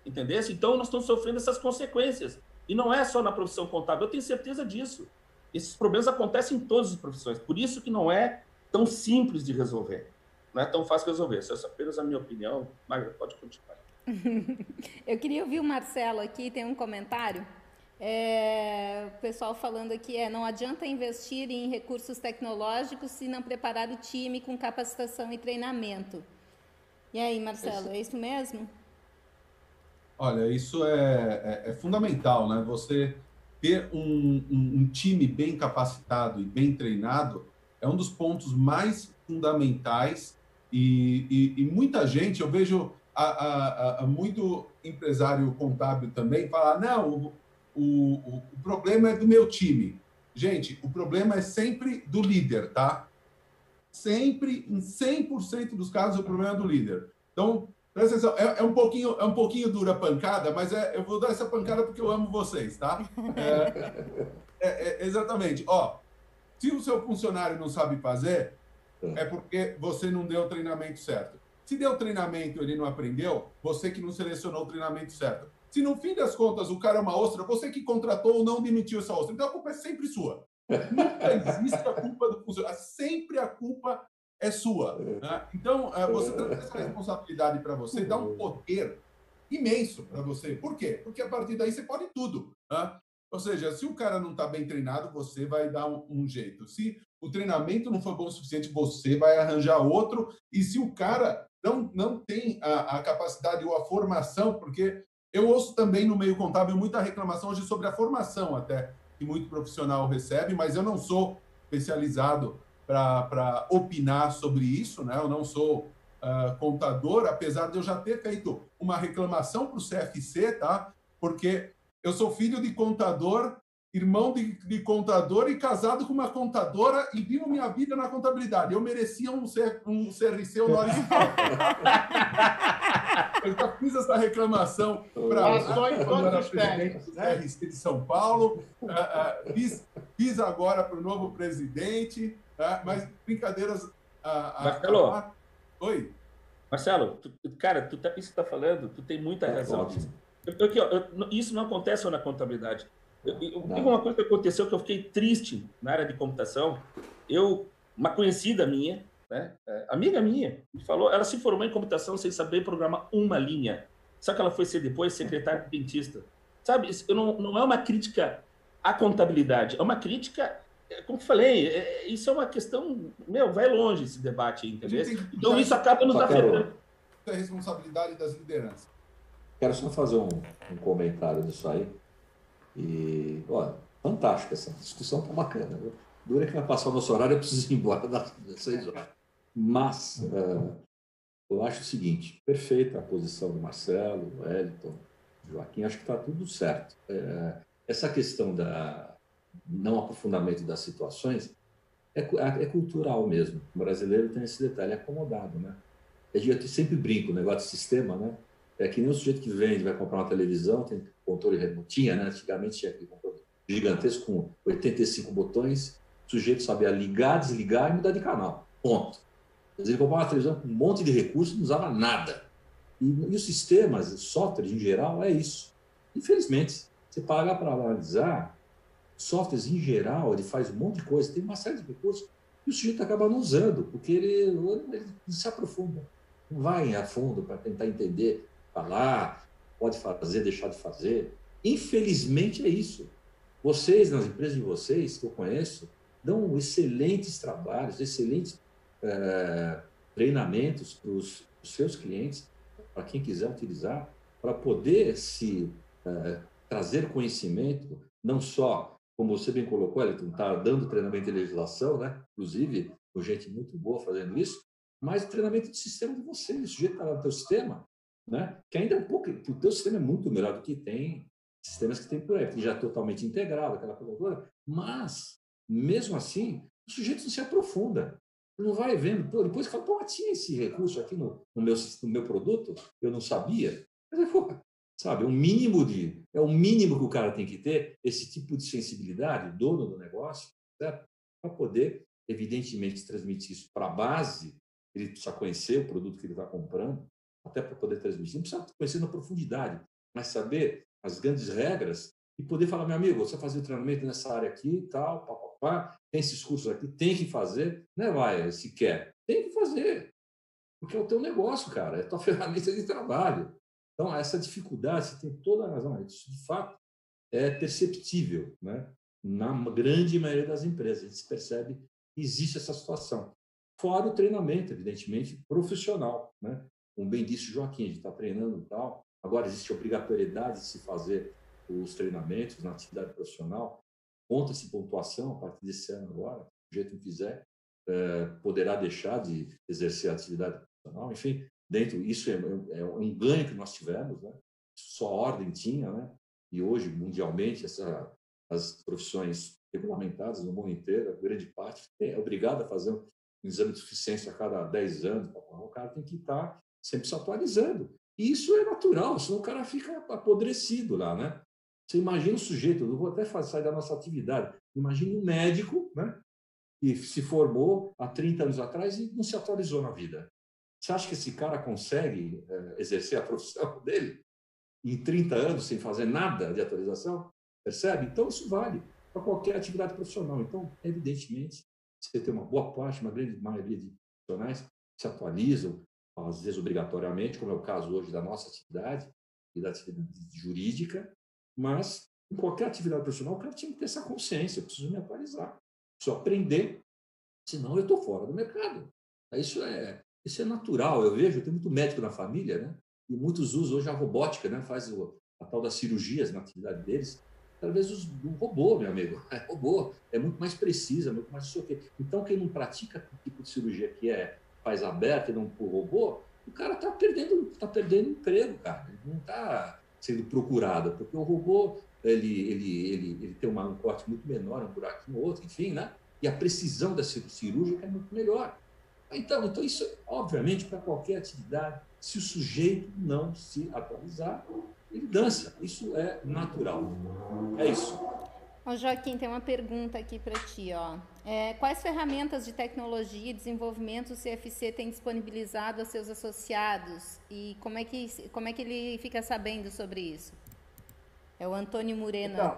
Entendeu? Então, nós estamos sofrendo essas consequências. E não é só na profissão contábil, eu tenho certeza disso. Esses problemas acontecem em todas as profissões. Por isso que não é tão simples de resolver. Não é tão fácil resolver. Essa é apenas a minha opinião. Magra, pode continuar. eu queria ouvir o Marcelo aqui, tem um comentário. É, o pessoal falando aqui é não adianta investir em recursos tecnológicos se não preparar o time com capacitação e treinamento. E aí, Marcelo, é isso mesmo? Olha, isso é, é, é fundamental, né? Você ter um, um, um, time bem capacitado e bem treinado é um dos pontos mais fundamentais e, e, e muita gente, eu vejo a, a, a, muito empresário contábil também falar, não, o, o, problema é do meu time. Gente, o problema é sempre do líder, tá? Sempre, em 100% dos casos, o problema é do líder. Então, presta atenção, é, é, um, pouquinho, é um pouquinho dura a pancada, mas é, eu vou dar essa pancada porque eu amo vocês, tá? É, é, é exatamente. Ó, se o seu funcionário não sabe fazer, é porque você não deu o treinamento certo. Se deu treinamento e ele não aprendeu, você que não selecionou o treinamento certo. Se no fim das contas o cara é uma ostra, você que contratou ou não demitiu essa ostra. Então a culpa é sempre sua. Nunca existe a culpa do funcionário. Sempre a culpa é sua. Né? Então, é, você trazer essa responsabilidade para você dá um poder imenso para você. Por quê? Porque a partir daí você pode tudo. Né? Ou seja, se o cara não está bem treinado, você vai dar um, um, jeito. Se o treinamento não for bom o suficiente, você vai arranjar outro. E se o cara não, não tem a, a capacidade ou a formação, porque eu ouço também no meio contábil muita reclamação hoje sobre a formação, até que muito profissional recebe, mas eu não sou especializado para opinar sobre isso, né? Eu não sou uh, contador, apesar de eu já ter feito uma reclamação para o CFC, tá? Porque eu sou filho de contador irmão de, de, contador e casado com uma contadora e vivo minha vida na contabilidade. Eu merecia um, C, um CRC honoris Eu já fiz essa reclamação para a presidente né? De São Paulo, uh, uh, fiz, fiz agora para o novo presidente, uh, mas brincadeiras... Marcelo, Oi? Marcelo, tu, cara, tu tá, isso que está falando, tu tem muita é razão. Eu, eu, eu, isso não acontece na contabilidade. Eu, eu, uma coisa que aconteceu que eu fiquei triste na área de computação. Eu, uma conhecida minha, né, é, amiga minha, me falou, ela se formou em computação sem saber programar uma linha. Só que ela foi ser depois secretária de dentista. Sabe, isso não, não é uma crítica à contabilidade, é uma crítica, é, como eu falei, é, isso é uma questão, meu, vai longe esse debate, entendeu? Então isso acaba nos afetando. É a responsabilidade das lideranças. Quero só fazer um, um comentário disso aí. E, olha, fantástica essa discussão, tá bacana. Dura que vai passar o nosso horário, eu preciso ir embora das seis horas. Mas, uh, eu acho o seguinte: perfeita a posição do Marcelo, do Wellington, do Joaquim, acho que está tudo certo. Uh, essa questão da não aprofundamento das situações é, é, cultural mesmo. O brasileiro tem esse detalhe, é acomodado, né? Eu sempre brinco, o negócio de sistema, né? É que nem o sujeito que vende, vai comprar uma televisão, tem controle remoto. Tinha, né? Antigamente tinha aquele controle gigantesco com 85 botões. O sujeito sabia ligar, desligar e mudar de canal. Ponto. Mas ele comprava uma televisão com um monte de recursos não usava nada. E, e os sistemas, softwares em geral, é isso. Infelizmente, você paga para analisar, softwares em geral, ele faz um monte de coisa, tem uma série de recursos. e o sujeito acaba não usando, porque ele, ele se aprofunda, não vai a fundo para tentar entender, falar, pode fazer, deixar de fazer. Infelizmente é isso. Vocês, nas empresas de vocês, que eu conheço, dão excelentes trabalhos, excelentes é, treinamentos para os seus clientes, para quem quiser utilizar, para poder se é, trazer conhecimento, não só, como você bem colocou, Elton, está dando treinamento de legislação, né? inclusive, com gente muito boa fazendo isso, mas treinamento de sistema de vocês. O sujeito está no teu sistema, né? que ainda é um pouco, o teu sistema é muito melhor do que tem sistemas que tem por aí, que já é totalmente integrado, aquela coisa toda, mas, mesmo assim, o sujeito não se aprofunda. Não vai vendo, pô, depois fala, pô, tinha esse recurso aqui no, no, meu, no meu produto, eu não sabia. Mas, pô, sabe, é um mínimo de, é o mínimo que o cara tem que ter, esse tipo de sensibilidade, dono do negócio, para poder, evidentemente, transmitir isso para a base, ele precisa conhecer o produto que ele está comprando, até para poder transmitir. Não precisa conhecer na profundidade, mas saber as grandes regras e poder falar, meu amigo, você fazer o treinamento nessa área aqui e tal, papapá, tem esses cursos aqui, tem que fazer, não é vai, se quer, tem que fazer, porque é o teu negócio, cara, é a tua ferramenta de trabalho. Então, essa dificuldade, você tem toda a razão, isso de fato é perceptível, né? na grande maioria das empresas, a gente percebe que existe essa situação. Fora o treinamento, evidentemente, profissional, né? Como bem disse o Joaquim, a gente está treinando e tal, Agora, existe obrigatoriedade de se fazer os treinamentos na atividade profissional. Conta-se pontuação a partir desse ano agora. O jeito que quiser, é, poderá deixar de exercer a atividade profissional. Enfim, dentro isso é, é um ganho que nós tivemos, né? Só ordem tinha, né? E hoje, mundialmente, essa, as profissões regulamentadas no mundo inteiro, a grande parte é obrigada a fazer um exame de suficiência a cada 10 anos. O cara tem que estar sempre se atualizando. E isso é natural, senão o cara fica apodrecido lá, né? Você imagina o sujeito, eu vou até sair da nossa atividade, imagine um médico, né? Que se formou há 30 anos atrás e não se atualizou na vida. Você acha que esse cara consegue é, exercer a profissão dele em 30 anos sem fazer nada de atualização? Percebe? Então, isso vale para qualquer atividade profissional. Então, evidentemente, você tem uma boa parte, uma grande maioria de profissionais que se atualizam, às vezes obrigatoriamente, como é o caso hoje da nossa atividade e da atividade jurídica, mas em qualquer atividade profissional, o cara tinha que ter essa consciência, eu preciso me atualizar, preciso aprender, senão eu estou fora do mercado. Isso é, isso é natural, eu vejo, tem muito médico na família, né? e muitos usam hoje a robótica, né? faz o, a tal das cirurgias na atividade deles, através do robô, meu amigo. É robô, é muito mais precisa, muito mais. Então, quem não pratica o tipo de cirurgia que é faz aberta e não por robô, o cara está perdendo, tá perdendo emprego, cara. Ele não está sendo procurado, porque o robô ele, ele, ele, ele tem uma, um corte muito menor, um buraquinho outro, enfim, né? E a precisão da cirúrgica é muito melhor. Então, então isso, obviamente, para qualquer atividade, se o sujeito não se atualizar, ele dança. Isso é natural. É isso. Ô Joaquim, tem uma pergunta aqui para ti, ó. É, quais ferramentas de tecnologia e desenvolvimento o CFC tem disponibilizado a seus associados e como é que como é que ele fica sabendo sobre isso? É o Antônio Morena. Então,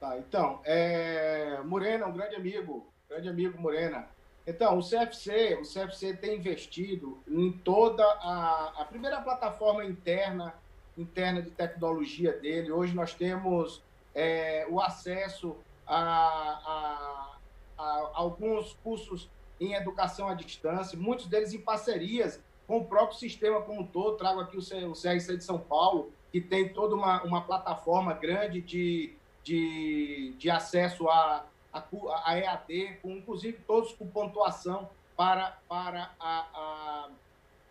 tá, então é, Morena, um grande amigo, grande amigo Morena. Então, o CFC, o CFC tem investido em toda a, a primeira plataforma interna interna de tecnologia dele. Hoje nós temos é, o acesso a, a, a, alguns cursos em educação à distância, muitos deles em parcerias com o próprio sistema como um todo. Trago aqui o, CRC de São Paulo, que tem toda uma, uma plataforma grande de, de, de acesso a, a, a EAD, com, inclusive todos com pontuação para, para a,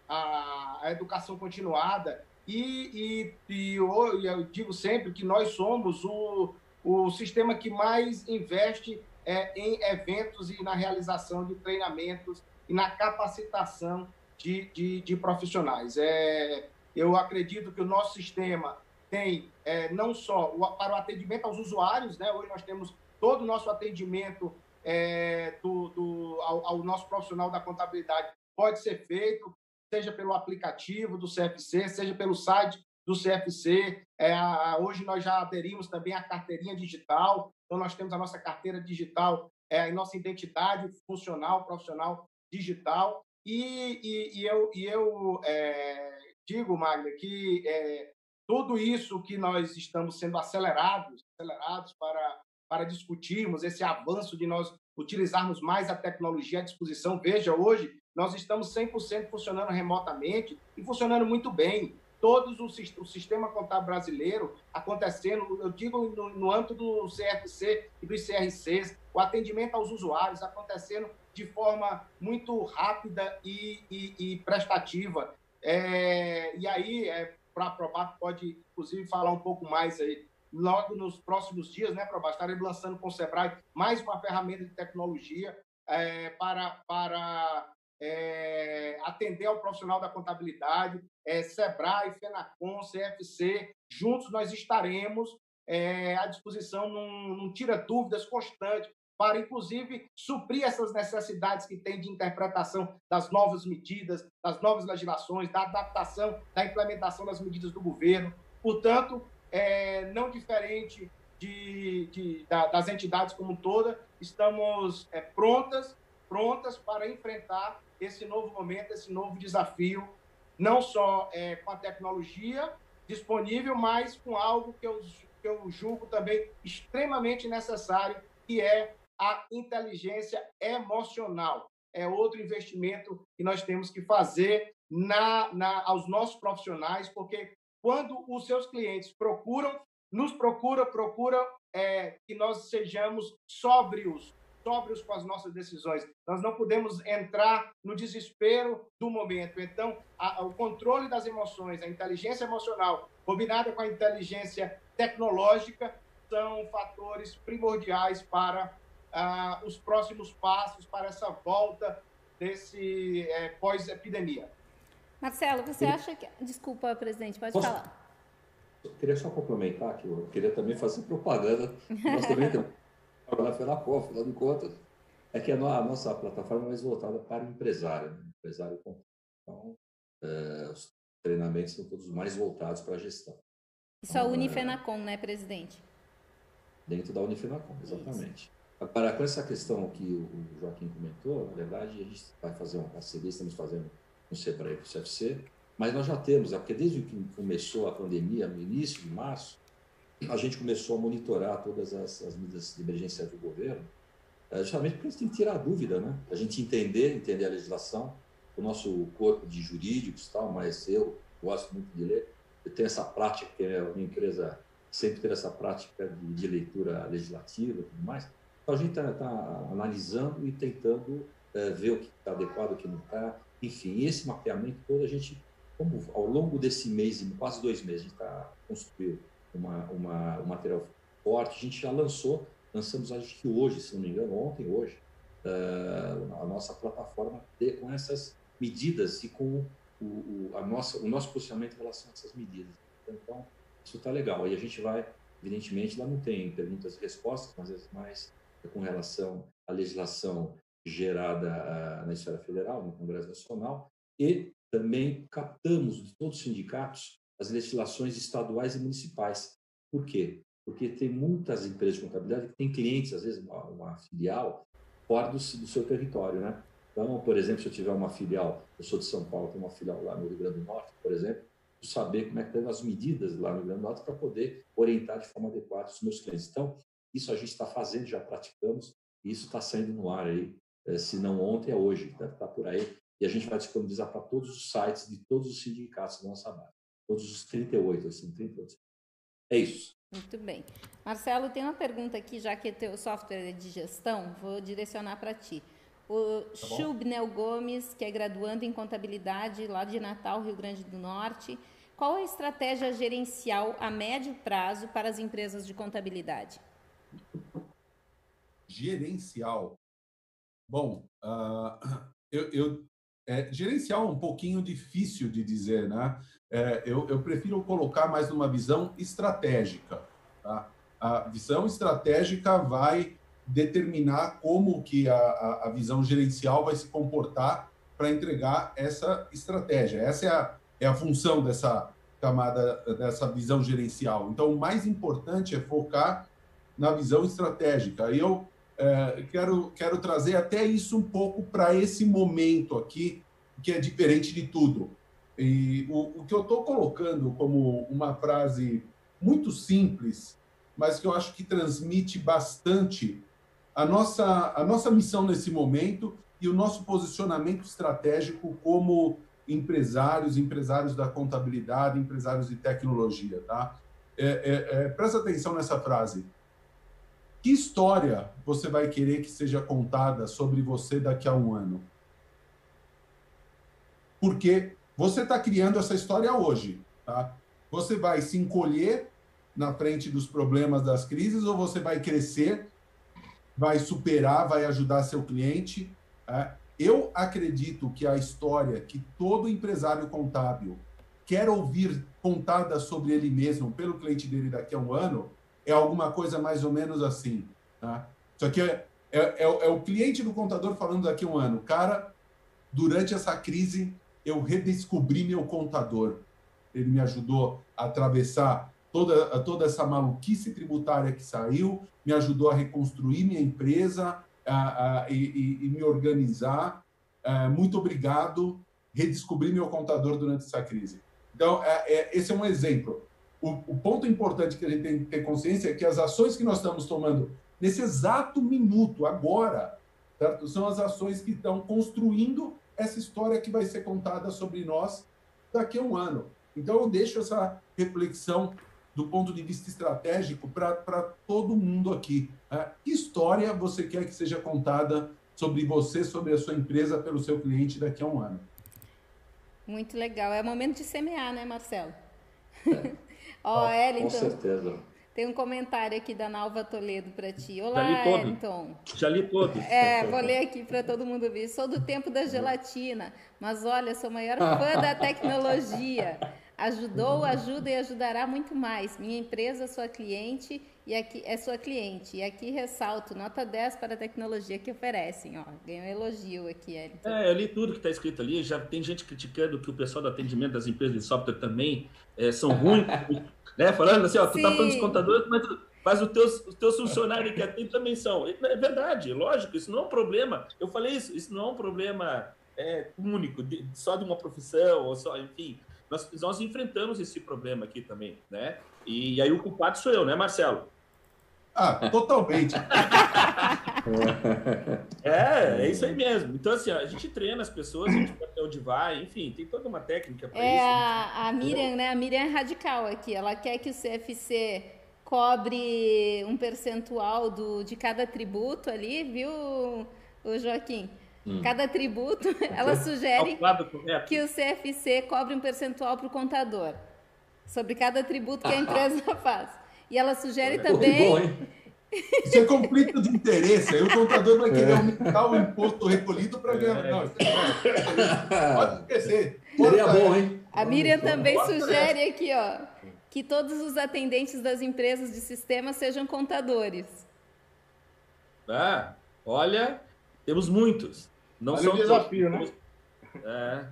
a, a, educação continuada. E, e, e eu, digo sempre que nós somos o, o sistema que mais investe é, em eventos e na realização de treinamentos e na capacitação de, de, de profissionais. É, eu acredito que o nosso sistema tem é, não só o, para o atendimento aos usuários, né? hoje nós temos todo o nosso atendimento é, do, do, ao, ao nosso profissional da contabilidade pode ser feito seja pelo aplicativo do CFC, seja pelo site do CFC. É, hoje nós já aderimos também à carteirinha digital, então nós temos a nossa carteira digital é, a nossa identidade funcional, profissional, digital. E, e, e eu, e eu é, digo, Magda, que é, tudo isso que nós estamos sendo acelerados, acelerados para, para discutirmos, esse avanço de nós utilizarmos mais a tecnologia à disposição. Veja, hoje nós estamos 100% funcionando remotamente e funcionando muito bem. Todos o, o sistema contábil brasileiro acontecendo, eu digo no, no âmbito do CFC e dos CRCs, o atendimento aos usuários acontecendo de forma muito rápida e, e, e prestativa. É, e aí, é, para aprovar, pode inclusive falar um pouco mais aí logo nos próximos dias, né, Probar, estaremos lançando com o Sebrae mais uma ferramenta de tecnologia é, para, para é, atender ao profissional da contabilidade, é, Sebrae, Fenacom, CFC, juntos nós estaremos é, à disposição num, num tira-dúvidas constante para, inclusive, suprir essas necessidades que tem de interpretação das novas medidas, das novas legislações, da adaptação, da implementação das medidas do governo. Portanto, é, não diferente de, de, da, das entidades como toda, estamos é, prontas, prontas para enfrentar esse novo momento, esse novo desafio, não só é, com a tecnologia disponível, mas com algo que eu, que eu julgo também extremamente necessário, que é a inteligência emocional. É outro investimento que nós temos que fazer na, na, aos nossos profissionais, porque quando os seus clientes procuram, nos procuram, procuram é, que nós sejamos sóbrios, sóbrios com as nossas decisões. Nós não podemos entrar no desespero do momento. Então, a, o controle das emoções, a inteligência emocional, combinada com a inteligência tecnológica, são fatores primordiais para ah, os próximos passos, para essa volta desse é, pós-epidemia. Marcelo, você acha que. Desculpa, presidente, pode Posso... falar. Eu queria só complementar que eu queria também fazer propaganda. Nós também temos na FENACOF, afinal de contas. É que a nossa plataforma é mais voltada para o empresário, né? empresário Então, é, os treinamentos são todos mais voltados para a gestão. Isso então, a Unifenacom, é... né, presidente? Dentro da Unifenacom, exatamente. Isso. Agora, com essa questão que o Joaquim comentou, na verdade, a gente vai fazer uma parceria, estamos fazendo no SEBRAE e com o CFC, mas nós já temos, é porque desde que começou a pandemia, no início de março, a gente começou a monitorar todas as, as medidas de emergência do governo, é, justamente porque a gente tem que tirar a dúvida, né? A gente entender, entender a legislação, o nosso corpo de jurídicos tal, mas eu gosto muito de ler, eu tenho essa prática, que é uma empresa sempre ter essa prática de, de leitura legislativa e tudo mais. Então a gente está tá analisando e tentando é, ver o que está adequado, o que não está, enfim, esse mapeamento todo a gente, como ao longo desse mês, quase dois meses, a gente está construindo uma, uma, um material forte, a gente já lançou, lançamos acho que hoje, se não me engano, ontem, hoje, uh, a nossa plataforma de, com essas medidas e com o, o, a nossa, o nosso posicionamento em relação a essas medidas. Então, isso está legal. E a gente vai, evidentemente, lá não tem perguntas e respostas, mas é mais com relação à legislação gerada uh, na esfera federal, no Congresso Nacional, e também captamos de todos os sindicatos as legislações estaduais e municipais. Por quê? Porque tem muitas empresas de contabilidade que têm clientes, às vezes uma, uma filial, fora do, do, seu território, né? Então, por exemplo, se eu tiver uma filial, eu sou de São Paulo, tenho uma filial lá no Rio Grande do Norte, por exemplo, saber como é que estão as medidas lá no Rio Grande do Norte para poder orientar de forma adequada os meus clientes. Então, isso a gente está fazendo, já praticamos, e isso está saindo no ar aí é, se não ontem, é hoje, deve estar por aí. E a gente vai disponibilizar para todos os sites de todos os sindicatos da nossa base. Todos os 38, assim, 38. É isso. Muito bem. Marcelo, tem uma pergunta aqui, já que teu software é de gestão, vou direcionar para ti. O tá Chubnel Gomes, que é graduando em contabilidade lá de Natal, Rio Grande do Norte. Qual a estratégia gerencial a médio prazo para as empresas de contabilidade? Gerencial. Bom, uh, eu, eu é, gerencial é um pouquinho difícil de dizer, né? É, eu, eu, prefiro colocar mais numa visão estratégica. Tá? A visão estratégica vai determinar como que a, a, visão gerencial vai se comportar para entregar essa estratégia. Essa é a, é a função dessa camada, dessa visão gerencial. Então, o mais importante é focar na visão estratégica. E eu é, quero, quero trazer até isso um pouco para esse momento aqui, que é diferente de tudo. E o, o que eu estou colocando como uma frase muito simples, mas que eu acho que transmite bastante a nossa, a nossa missão nesse momento e o nosso posicionamento estratégico como empresários, empresários da contabilidade, empresários de tecnologia, tá? É, é, é, presta atenção nessa frase. Que história você vai querer que seja contada sobre você daqui a um ano? Porque você está criando essa história hoje, tá? Você vai se encolher na frente dos problemas das crises ou você vai crescer, vai superar, vai ajudar seu cliente? É? Eu acredito que a história que todo empresário contábil quer ouvir contada sobre ele mesmo pelo cliente dele daqui a um ano é alguma coisa mais ou menos assim. Tá? Isso aqui é, é, é, é o cliente do contador falando daqui a um ano. Cara, durante essa crise eu redescobri meu contador. Ele me ajudou a atravessar toda, toda essa maluquice tributária que saiu, me ajudou a reconstruir minha empresa, e, e, me organizar. É, muito obrigado. Redescobri meu contador durante essa crise. Então, é, é, esse é um exemplo. O, o, ponto importante que a gente tem que ter consciência é que as ações que nós estamos tomando nesse exato minuto, agora, certo? são as ações que estão construindo essa história que vai ser contada sobre nós daqui a um ano. Então, eu deixo essa reflexão do ponto de vista estratégico para todo mundo aqui. É, que história você quer que seja contada sobre você, sobre a sua empresa, pelo seu cliente daqui a um ano? Muito legal. É o momento de semear, né, Marcelo? É. Ó, oh, Ellington. Com certeza. Tem um comentário aqui da Nalva Toledo para ti. Olá, Ellington. Já li todo. É, vou ler aqui para todo mundo ver. Sou do tempo da gelatina, mas olha, sou maior fã da tecnologia. Ajudou, ajuda e ajudará muito mais. Minha empresa, sua cliente e aqui é sua cliente. E aqui ressalto, nota 10 para a tecnologia que oferecem. Ó, ganhou um elogio aqui, Elton. É, eu li tudo que está escrito ali. Já tem gente criticando que o pessoal do atendimento das empresas de software também é, são ruins, né? Falando assim, ó, tu está falando dos contadores, mas, mas os, teus, os teus funcionários que atendem também são. É verdade, lógico, isso não é um problema. Eu falei isso, isso não é um problema é, único, de, só de uma profissão, ou só, enfim nós, nós enfrentamos esse problema aqui também, né? E, aí o culpado sou eu, né, Marcelo? Ah, totalmente. é, é isso aí mesmo. Então, assim, a gente treina as pessoas, a gente vai até onde vai, enfim, tem toda uma técnica para é isso. A, a Miriam, né? A Miriam é radical aqui. Ela quer que o CFC cobre um percentual do, de cada tributo ali, viu, o Joaquim? Hum. Cada tributo, ela sugere que o CFC cobre um percentual para o contador sobre cada tributo que a empresa faz. E ela sugere também. Bom, Isso é conflito de interesse. Aí o contador vai querer é. aumentar o imposto recolhido para ganhar. É. Não, é pode esquecer. Seria bom, hein? A Miriam também sugere aqui, ó, que todos os atendentes das empresas de sistema sejam contadores. Ah, olha, temos muitos. Não Olha são o desafio, todos, né? É.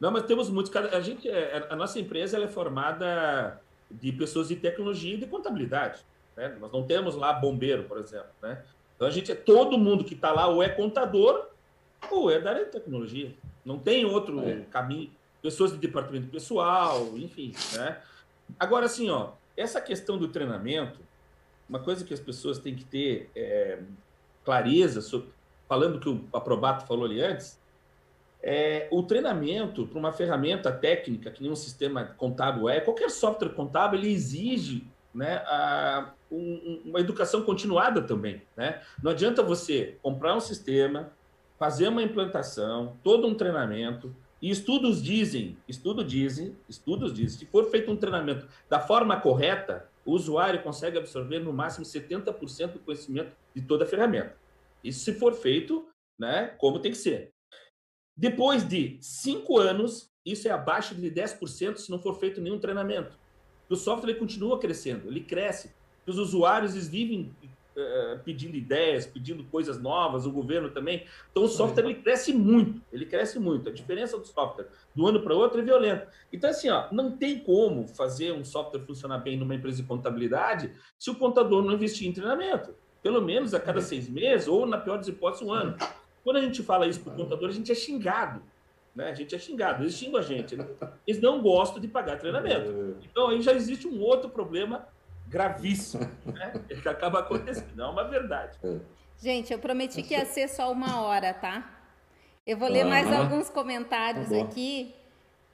Não, mas temos muitos. A gente, é, a nossa empresa ela é formada de pessoas de tecnologia e de contabilidade. Né? Nós não temos lá bombeiro, por exemplo. Né? Então a gente é todo mundo que está lá ou é contador ou é da área de tecnologia. Não tem outro é. caminho. Pessoas de departamento pessoal, enfim. Né? Agora, assim, ó, essa questão do treinamento, uma coisa que as pessoas têm que ter é, clareza sobre falando que o Aprobato falou ali antes, é, o treinamento para uma ferramenta técnica, que nem um sistema contábil é, qualquer software contábil, ele exige né, a, um, uma educação continuada também. Né? Não adianta você comprar um sistema, fazer uma implantação, todo um treinamento, e estudos dizem, estudo dizem, estudos dizem, se for feito um treinamento da forma correta, o usuário consegue absorver no máximo 70% do conhecimento de toda a ferramenta. Isso se for feito, né, como tem que ser. Depois de cinco anos, isso é abaixo de 10% se não for feito nenhum treinamento. O software continua crescendo, ele cresce. Os usuários vivem uh, pedindo ideias, pedindo coisas novas, o governo também. Então o software ele cresce muito, ele cresce muito. A diferença do software do ano para outro é violenta. Então assim, ó, não tem como fazer um software funcionar bem numa empresa de contabilidade se o contador não investir em treinamento. pelo menos a cada seis meses, ou, na pior das hipóteses, um ano. Quando a gente fala isso para o contador, a gente é xingado. Né? A gente é xingado, eles xingam a gente. Né? Eles não gostam de pagar treinamento. Então aí já existe um outro problema gravíssimo né? que acaba acontecendo. É uma verdade. Gente, eu prometi que ia ser só uma hora, tá? Eu vou ler mais alguns comentários tá aqui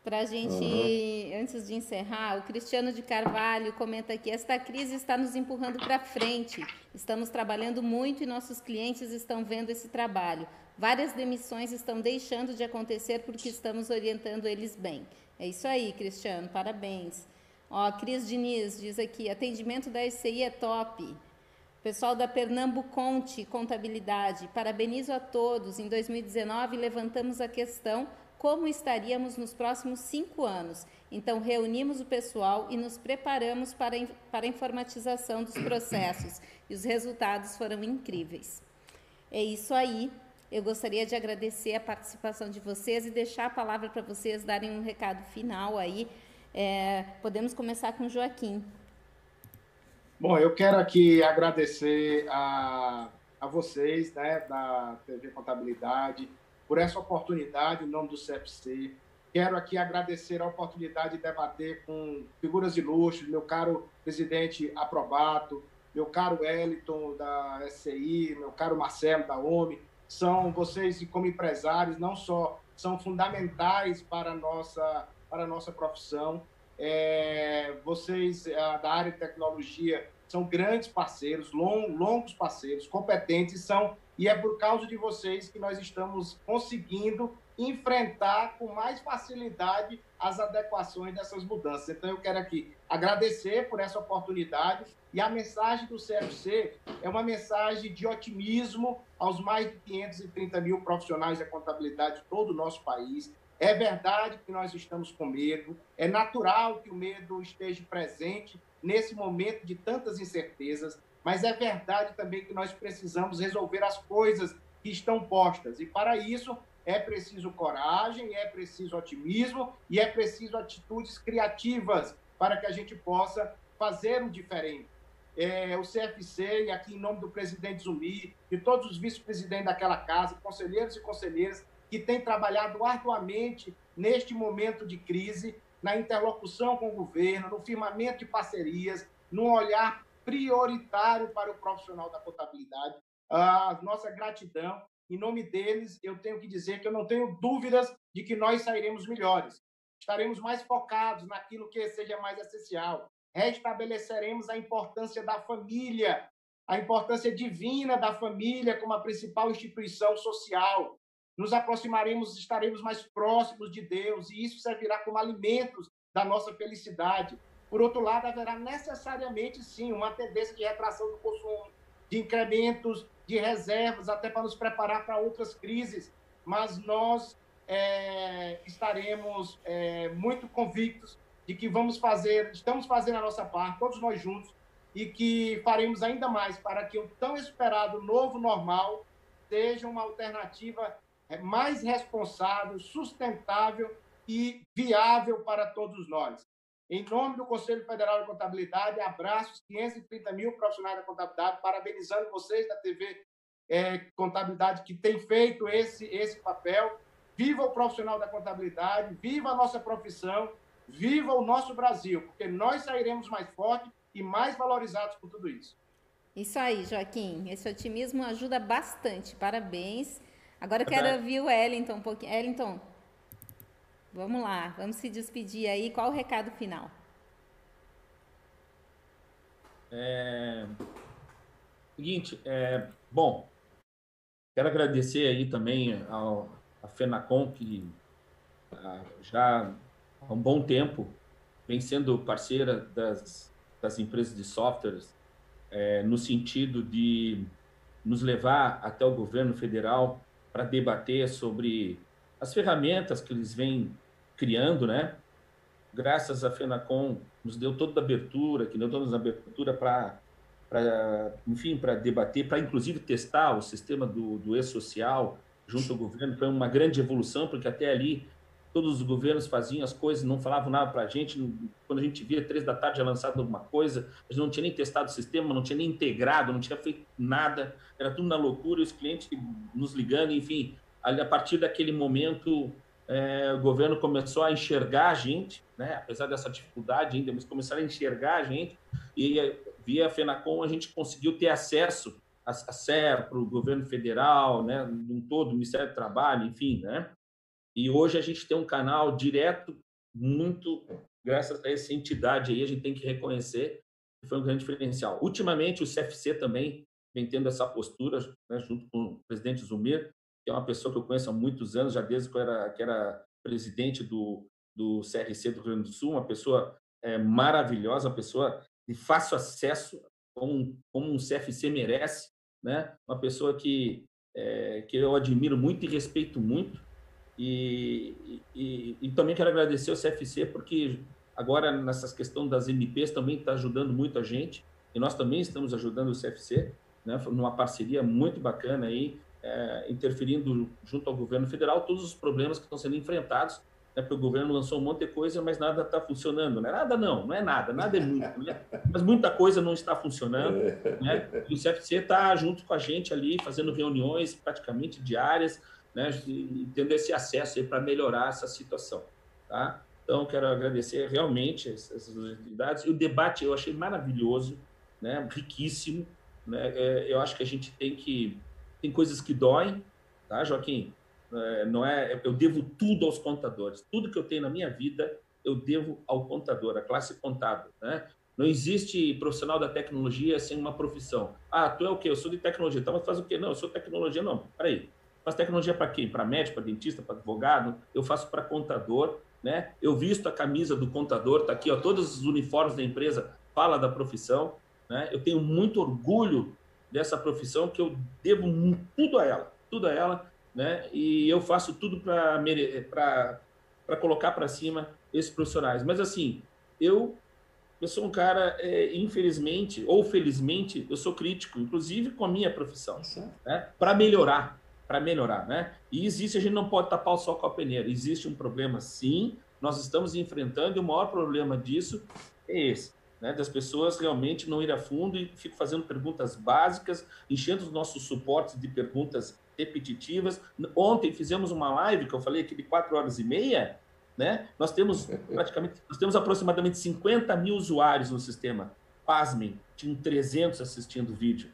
para a gente, uhum. antes de encerrar, o Cristiano de Carvalho comenta aqui: esta crise está nos empurrando para frente. Estamos trabalhando muito e nossos clientes estão vendo esse trabalho. Várias demissões estão deixando de acontecer porque estamos orientando eles bem. É isso aí, Cristiano, parabéns. Ó, Cris Diniz diz aqui: atendimento da SCI é top. Pessoal da Pernambuconte Contabilidade, parabenizo a todos. Em 2019 levantamos a questão como estaríamos nos próximos cinco anos. Então, reunimos o pessoal e nos preparamos para, para a informatização dos processos. E os resultados foram incríveis. É isso aí. Eu gostaria de agradecer a participação de vocês e deixar a palavra para vocês darem um recado final aí. É, podemos começar com o Joaquim. Bom, eu quero aqui agradecer a, a vocês, né, da TV Contabilidade, por essa oportunidade em nome do CFC. Quero aqui agradecer a oportunidade de debater com figuras luxo, meu caro presidente Aprobato, meu caro Wellington da SCI, meu caro Marcelo da OMI. São vocês, como empresários, não só são fundamentais para a nossa, para a nossa profissão, é, vocês da área de tecnologia são grandes parceiros, long, longos parceiros, competentes, são e é por causa de vocês que nós estamos conseguindo enfrentar com mais facilidade as adequações dessas mudanças. Então, eu quero aqui agradecer por essa oportunidade e a mensagem do CFC é uma mensagem de otimismo aos mais de 530 mil profissionais da contabilidade de todo o nosso país. É verdade que nós estamos com medo, é natural que o medo esteja presente nesse momento de tantas incertezas, mas é verdade também que nós precisamos resolver as coisas que estão postas. E para isso é preciso coragem, é preciso otimismo e é preciso atitudes criativas para que a gente possa fazer o diferente. É, o CFC, e aqui em nome do presidente Zumi, de todos os vice-presidentes daquela casa, conselheiros e conselheiras, que têm trabalhado arduamente neste momento de crise, na interlocução com o governo, no firmamento de parcerias, no olhar prioritário para o profissional da contabilidade. A nossa gratidão. Em nome deles, eu tenho que dizer que eu não tenho dúvidas de que nós sairemos melhores. Estaremos mais focados naquilo que seja mais essencial. Restabeleceremos a importância da família, a importância divina da família como a principal instituição social. Nos aproximaremos, estaremos mais próximos de Deus, e isso servirá como alimentos da nossa felicidade. Por outro lado, haverá necessariamente, sim, uma tendência de retração do consumo, de incrementos de reservas, até para nos preparar para outras crises. Mas nós é, estaremos é, muito convictos de que vamos fazer, estamos fazendo a nossa parte, todos nós juntos, e que faremos ainda mais para que o tão esperado novo normal seja uma alternativa é, mais responsável, sustentável e viável para todos nós. Em nome do Conselho Federal de Contabilidade, abraços 530 mil profissionais da contabilidade, parabenizando vocês da TV é, Contabilidade que tem feito esse, esse papel. Viva o profissional da contabilidade, viva a nossa profissão, viva o nosso Brasil, porque nós sairemos mais fortes e mais valorizados por tudo isso. Isso aí, Joaquim. Esse otimismo ajuda bastante. Parabéns. Agora eu quero ouvir o Wellington um pouquinho. Wellington, Vamos lá, vamos se despedir aí. Qual o recado final? É... Seguinte, é... bom, quero agradecer aí também ao, a FENACOM, que ah, já há um bom tempo vem sendo parceira das, das empresas de softwares é, no sentido de nos levar até o governo federal para debater sobre as ferramentas que eles vêm criando, né? Graças à FENACOM, nos deu toda a abertura, que deu toda a abertura para, enfim, para debater, para inclusive testar o sistema do, do e-social junto ao governo. Foi uma grande evolução, porque até ali todos os governos faziam as coisas, não falavam nada para a gente. Quando a gente via três da tarde lançado alguma coisa, a gente não tinha nem testado o sistema, não tinha nem integrado, não tinha feito nada, era tudo na loucura, os clientes nos ligando, enfim. A partir daquele momento, é, o governo começou a enxergar a gente, né? apesar dessa dificuldade ainda, mas começaram a enxergar a gente, e via a FENACOM a gente conseguiu ter acesso a, a SER, para o governo federal, né? um todo, o Ministério do Trabalho, enfim, né? E hoje a gente tem um canal direto, muito graças a essa entidade aí, a gente tem que reconhecer que foi um grande diferencial. Ultimamente, o CFC também vem tendo essa postura, né, junto com o presidente Zumir, que é uma pessoa que eu conheço há muitos anos, já desde que eu era, que era presidente do, do CRC do Rio Grande do Sul, uma pessoa é, maravilhosa, uma pessoa de fácil acesso, como, como um CFC merece, né? uma pessoa que, é, que eu admiro muito e respeito muito, e, e, e, também quero agradecer ao CFC, porque agora nessas questões das MPs também está ajudando muito a gente, e nós também estamos ajudando o CFC, né, numa parceria muito bacana aí, é, interferindo junto ao governo federal todos os problemas que estão sendo enfrentados, né, porque o governo lançou um monte de coisa, mas nada está funcionando, né? Nada não, não é nada, nada é muito, né? mas muita coisa não está funcionando, né? E o CFC está junto com a gente ali, fazendo reuniões praticamente diárias, né, tendo esse acesso para melhorar essa situação. Tá? Então, quero agradecer realmente essas atividades. E o debate eu achei maravilhoso, né, riquíssimo. Né? É, eu acho que a gente tem que. Tem coisas que doem, tá, Joaquim? É, não é, eu devo tudo aos contadores. Tudo que eu tenho na minha vida, eu devo ao contador, à classe contábil. Né? Não existe profissional da tecnologia sem uma profissão. Ah, tu é o quê? Eu sou de tecnologia. Então, mas faz o quê? Não, eu sou tecnologia. Não, peraí. Faço tecnologia para quem? Para médico, para dentista, para advogado. Eu faço para contador, né? Eu visto a camisa do contador, tá aqui, ó, todos os uniformes da empresa fala da profissão, né? Eu tenho muito orgulho dessa profissão que eu devo tudo a ela, tudo a ela, né? E eu faço tudo para para colocar para cima esses profissionais. Mas assim, eu eu sou um cara, é, infelizmente ou felizmente, eu sou crítico, inclusive com a minha profissão, né? para melhorar para melhorar, né? E existe, a gente não pode tapar o sol com a peneira. Existe um problema, sim, nós estamos enfrentando, e o maior problema disso é esse, né? Das pessoas realmente não ir a fundo e ficar fazendo perguntas básicas, enchendo os nossos suportes de perguntas repetitivas. Ontem fizemos uma live que eu falei aqui de quatro horas e meia, né? Nós temos praticamente, nós temos aproximadamente 50 mil usuários no sistema. Pasmem, tinham 300 assistindo o vídeo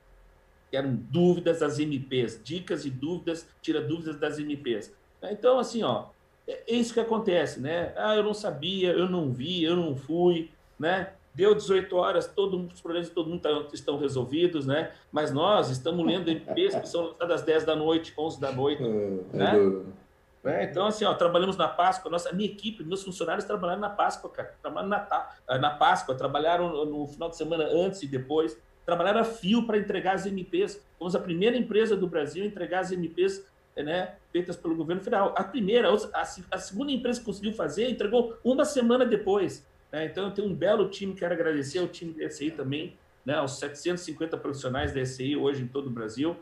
eram dúvidas das MPs, dicas e dúvidas, tira dúvidas das MPs. Então, assim, ó, é isso que acontece, né? Ah, eu não sabia, eu não vi, eu não fui, né? Deu 18 horas, todos os problemas de todo mundo tá, estão resolvidos, né? Mas nós estamos lendo MPs que são lançadas às 10 da noite, 11 da noite, é, né? É, então, assim, ó, trabalhamos na Páscoa, nossa, minha equipe, meus funcionários trabalharam na Páscoa, cara. Trabalharam na, na Páscoa, trabalharam no final de semana antes e depois trabalhar a fio para entregar as MPs. Fomos a primeira empresa do Brasil a entregar as MPs né, feitas pelo governo federal. A primeira, a, a, segunda empresa que conseguiu fazer, entregou uma semana depois. Né? Então, eu tenho um belo time, quero agradecer ao time da SI também, né, aos 750 profissionais da SI hoje em todo o Brasil.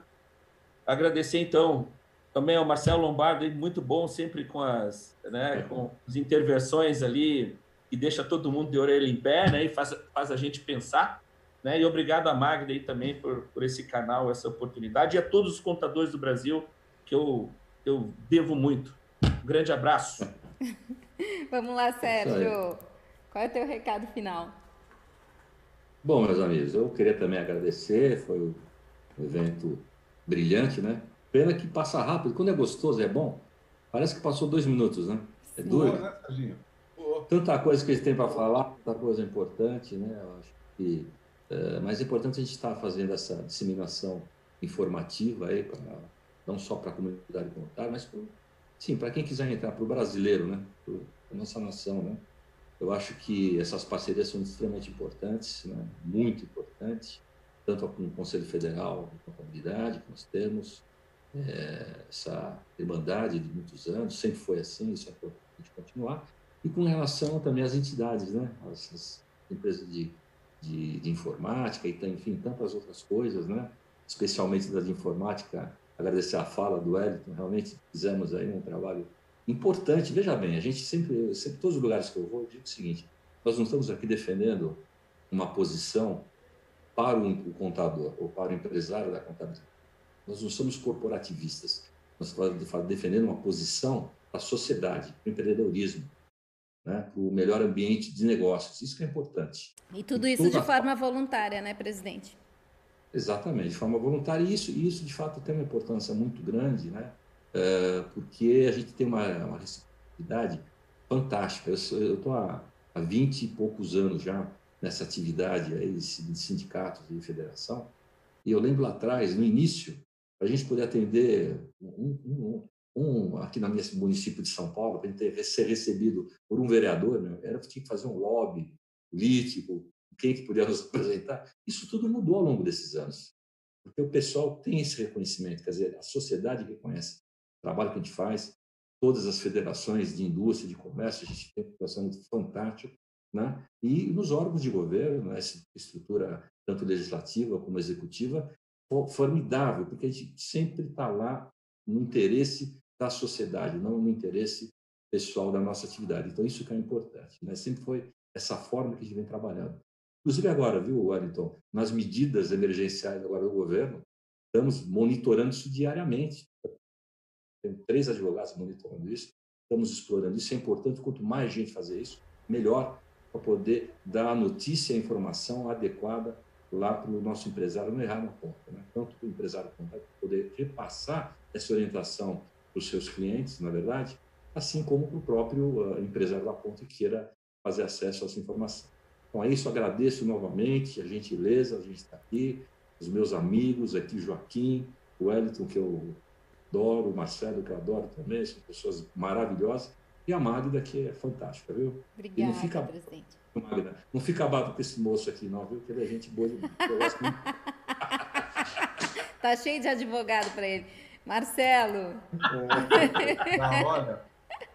Agradecer, então, também ao Marcelo Lombardo, muito bom sempre com as, né, com as intervenções ali, que deixa todo mundo de orelha em pé né, e faz, faz a gente pensar. Né? E obrigado a Magda aí também por, por esse canal, essa oportunidade, e a todos os contadores do Brasil, que eu, eu devo muito. Um grande abraço. Vamos lá, Sérgio. Qual é o teu recado final? Bom, meus amigos, eu queria também agradecer, foi um evento brilhante, né? Pena que passa rápido, quando é gostoso, é bom. Parece que passou dois minutos, né? É duro. Né, tanta coisa que eles têm para falar, tanta coisa importante, né? Eu acho que é, mas é importante a gente estar fazendo essa disseminação informativa aí, pra, não só para a comunidade contábil, mas pro, sim, para quem quiser entrar, para o brasileiro, né? para a nossa nação. Né? Eu acho que essas parcerias são extremamente importantes, né? muito importantes, tanto com o Conselho Federal com a comunidade que nós temos, é, essa irmandade de muitos anos, sempre foi assim, isso é importante continuar, e com relação também às entidades, né? as, as empresas de de, de informática e, enfim, tantas outras coisas, né? especialmente da de informática. Agradecer a fala do Wellington, realmente fizemos aí um trabalho importante. Veja bem, a gente sempre, sempre todos os lugares que eu vou, eu digo o seguinte: nós não estamos aqui defendendo uma posição para o contador ou para o empresário da contabilidade. Nós não somos corporativistas. Nós estamos defendendo uma posição para a sociedade, para o empreendedorismo, né, para o melhor ambiente de negócios. Isso que é importante. E tudo isso Toda... de forma voluntária, né, presidente? Exatamente, de forma voluntária. E isso, isso de fato, tem uma importância muito grande, né, porque a gente tem uma, uma receptividade fantástica. Eu estou há, há 20 e poucos anos já nessa atividade aí de sindicatos e federação, e eu lembro lá atrás, no início, a gente poder atender um, um, um, aqui no município de São Paulo, para ter, ser recebido por um vereador, né? era tinha que fazer um lobby político, quem que podia nos apresentar. Isso tudo mudou ao longo desses anos, porque o pessoal tem esse reconhecimento, quer dizer, a sociedade reconhece trabalho que a gente faz, todas as federações de indústria, de comércio, a gente tem um relacionamento fantástico, né? e nos órgãos de governo, né? essa estrutura tanto legislativa como executiva, formidável, porque a gente sempre está lá no interesse da sociedade, não no interesse pessoal da nossa atividade. Então, isso que é importante. Né? Sempre foi essa forma que a gente vem trabalhando. Inclusive agora, viu, Wellington, nas medidas emergenciais agora do governo, estamos monitorando isso diariamente. Tem três advogados monitorando isso, estamos explorando isso. É importante, quanto mais gente fazer isso, melhor para poder dar a notícia a informação adequada lá para o nosso empresário não errar na conta. Né? Tanto para o empresário contábil poder repassar essa orientação para os seus clientes, na verdade, assim como para o próprio uh, empresário da ponta que queira fazer acesso a essa informação. Então, é isso, agradeço novamente a gentileza, a gente está aqui, os meus amigos aqui, Joaquim, o Wellington, que eu adoro, o Marcelo, que eu adoro também, são pessoas maravilhosas, e a Magda, que é fantástica, viu? Obrigada, e não fica, presidente. Magda, não fica abado com esse moço aqui, não, viu? Que ele é gente boa demais. tá cheio de advogado para ele. Marcelo. É, olha,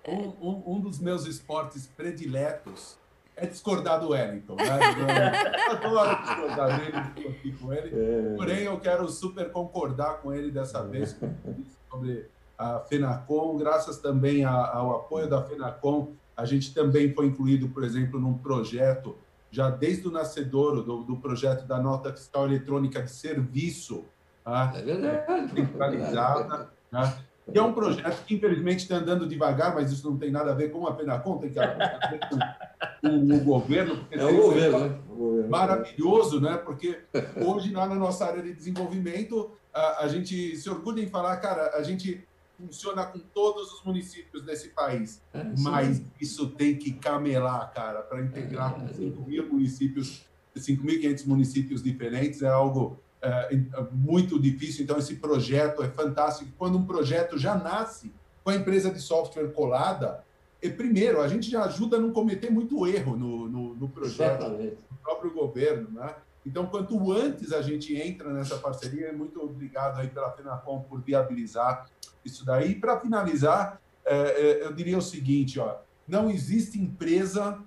um, um, um, dos meus esportes prediletos é discordar do Wellington. Né? Eu adoro discordar dele, aqui com ele. É. Porém, eu quero super concordar com ele dessa vez sobre a FENACOM, graças também ao apoio da FENACOM, a gente também foi incluído, por exemplo, num projeto, já desde o nascedouro do, do projeto da nota fiscal eletrônica de serviço, é verdade. centralizada, tá? que é um projeto que, infelizmente, está andando devagar, mas isso não tem nada a ver com a FENACOM, tem que o, o governo. Porque é o governo, né? Maravilhoso, né? Porque hoje, lá na nossa área de desenvolvimento, a, a gente se orgulha em falar, cara, a gente funciona com todos os municípios desse país. É, mas isso tem que camelar, cara, para integrar é, com 5 mil municípios, 5.500 municípios diferentes é algo é, muito difícil. Então, esse projeto é fantástico. Quando um projeto já nasce com a empresa de software colada, primeiro, a gente já ajuda a não cometer muito erro no, no, no projeto, do próprio governo, né? Então, quanto antes a gente entra nessa parceria, muito obrigado aí pela FENACOM por viabilizar isso daí. E para finalizar, é, é, eu diria o seguinte: ó, não existe empresa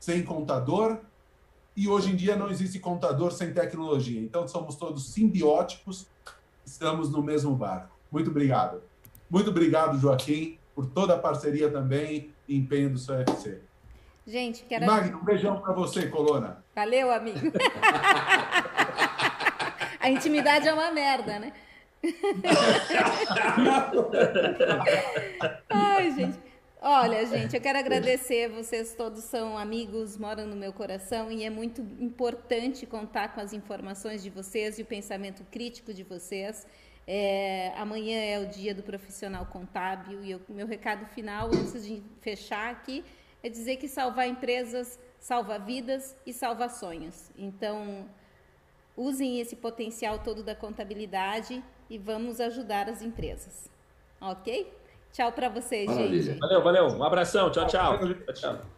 sem contador e hoje em dia não existe contador sem tecnologia. Então, somos todos simbióticos, estamos no mesmo barco. Muito obrigado. Muito obrigado, Joaquim, por toda a parceria também empenho do CFC. Gente, quero. Magno, um beijão para você, Colona. Valeu, amigo. a intimidade é uma merda, né? Ai, gente. Olha, gente, eu quero agradecer. Vocês todos são amigos, moram no meu coração e é muito importante contar com as informações de vocês e o pensamento crítico de vocês. É, amanhã é o dia do profissional contábil e o meu recado final, antes de fechar aqui, é dizer que salvar empresas salva vidas e salva sonhos. Então, usem esse potencial todo da contabilidade e vamos ajudar as empresas. Ok? Tchau para vocês, Maravilha. gente. Valeu, valeu. Um abração. Tchau, tchau. tchau, tchau.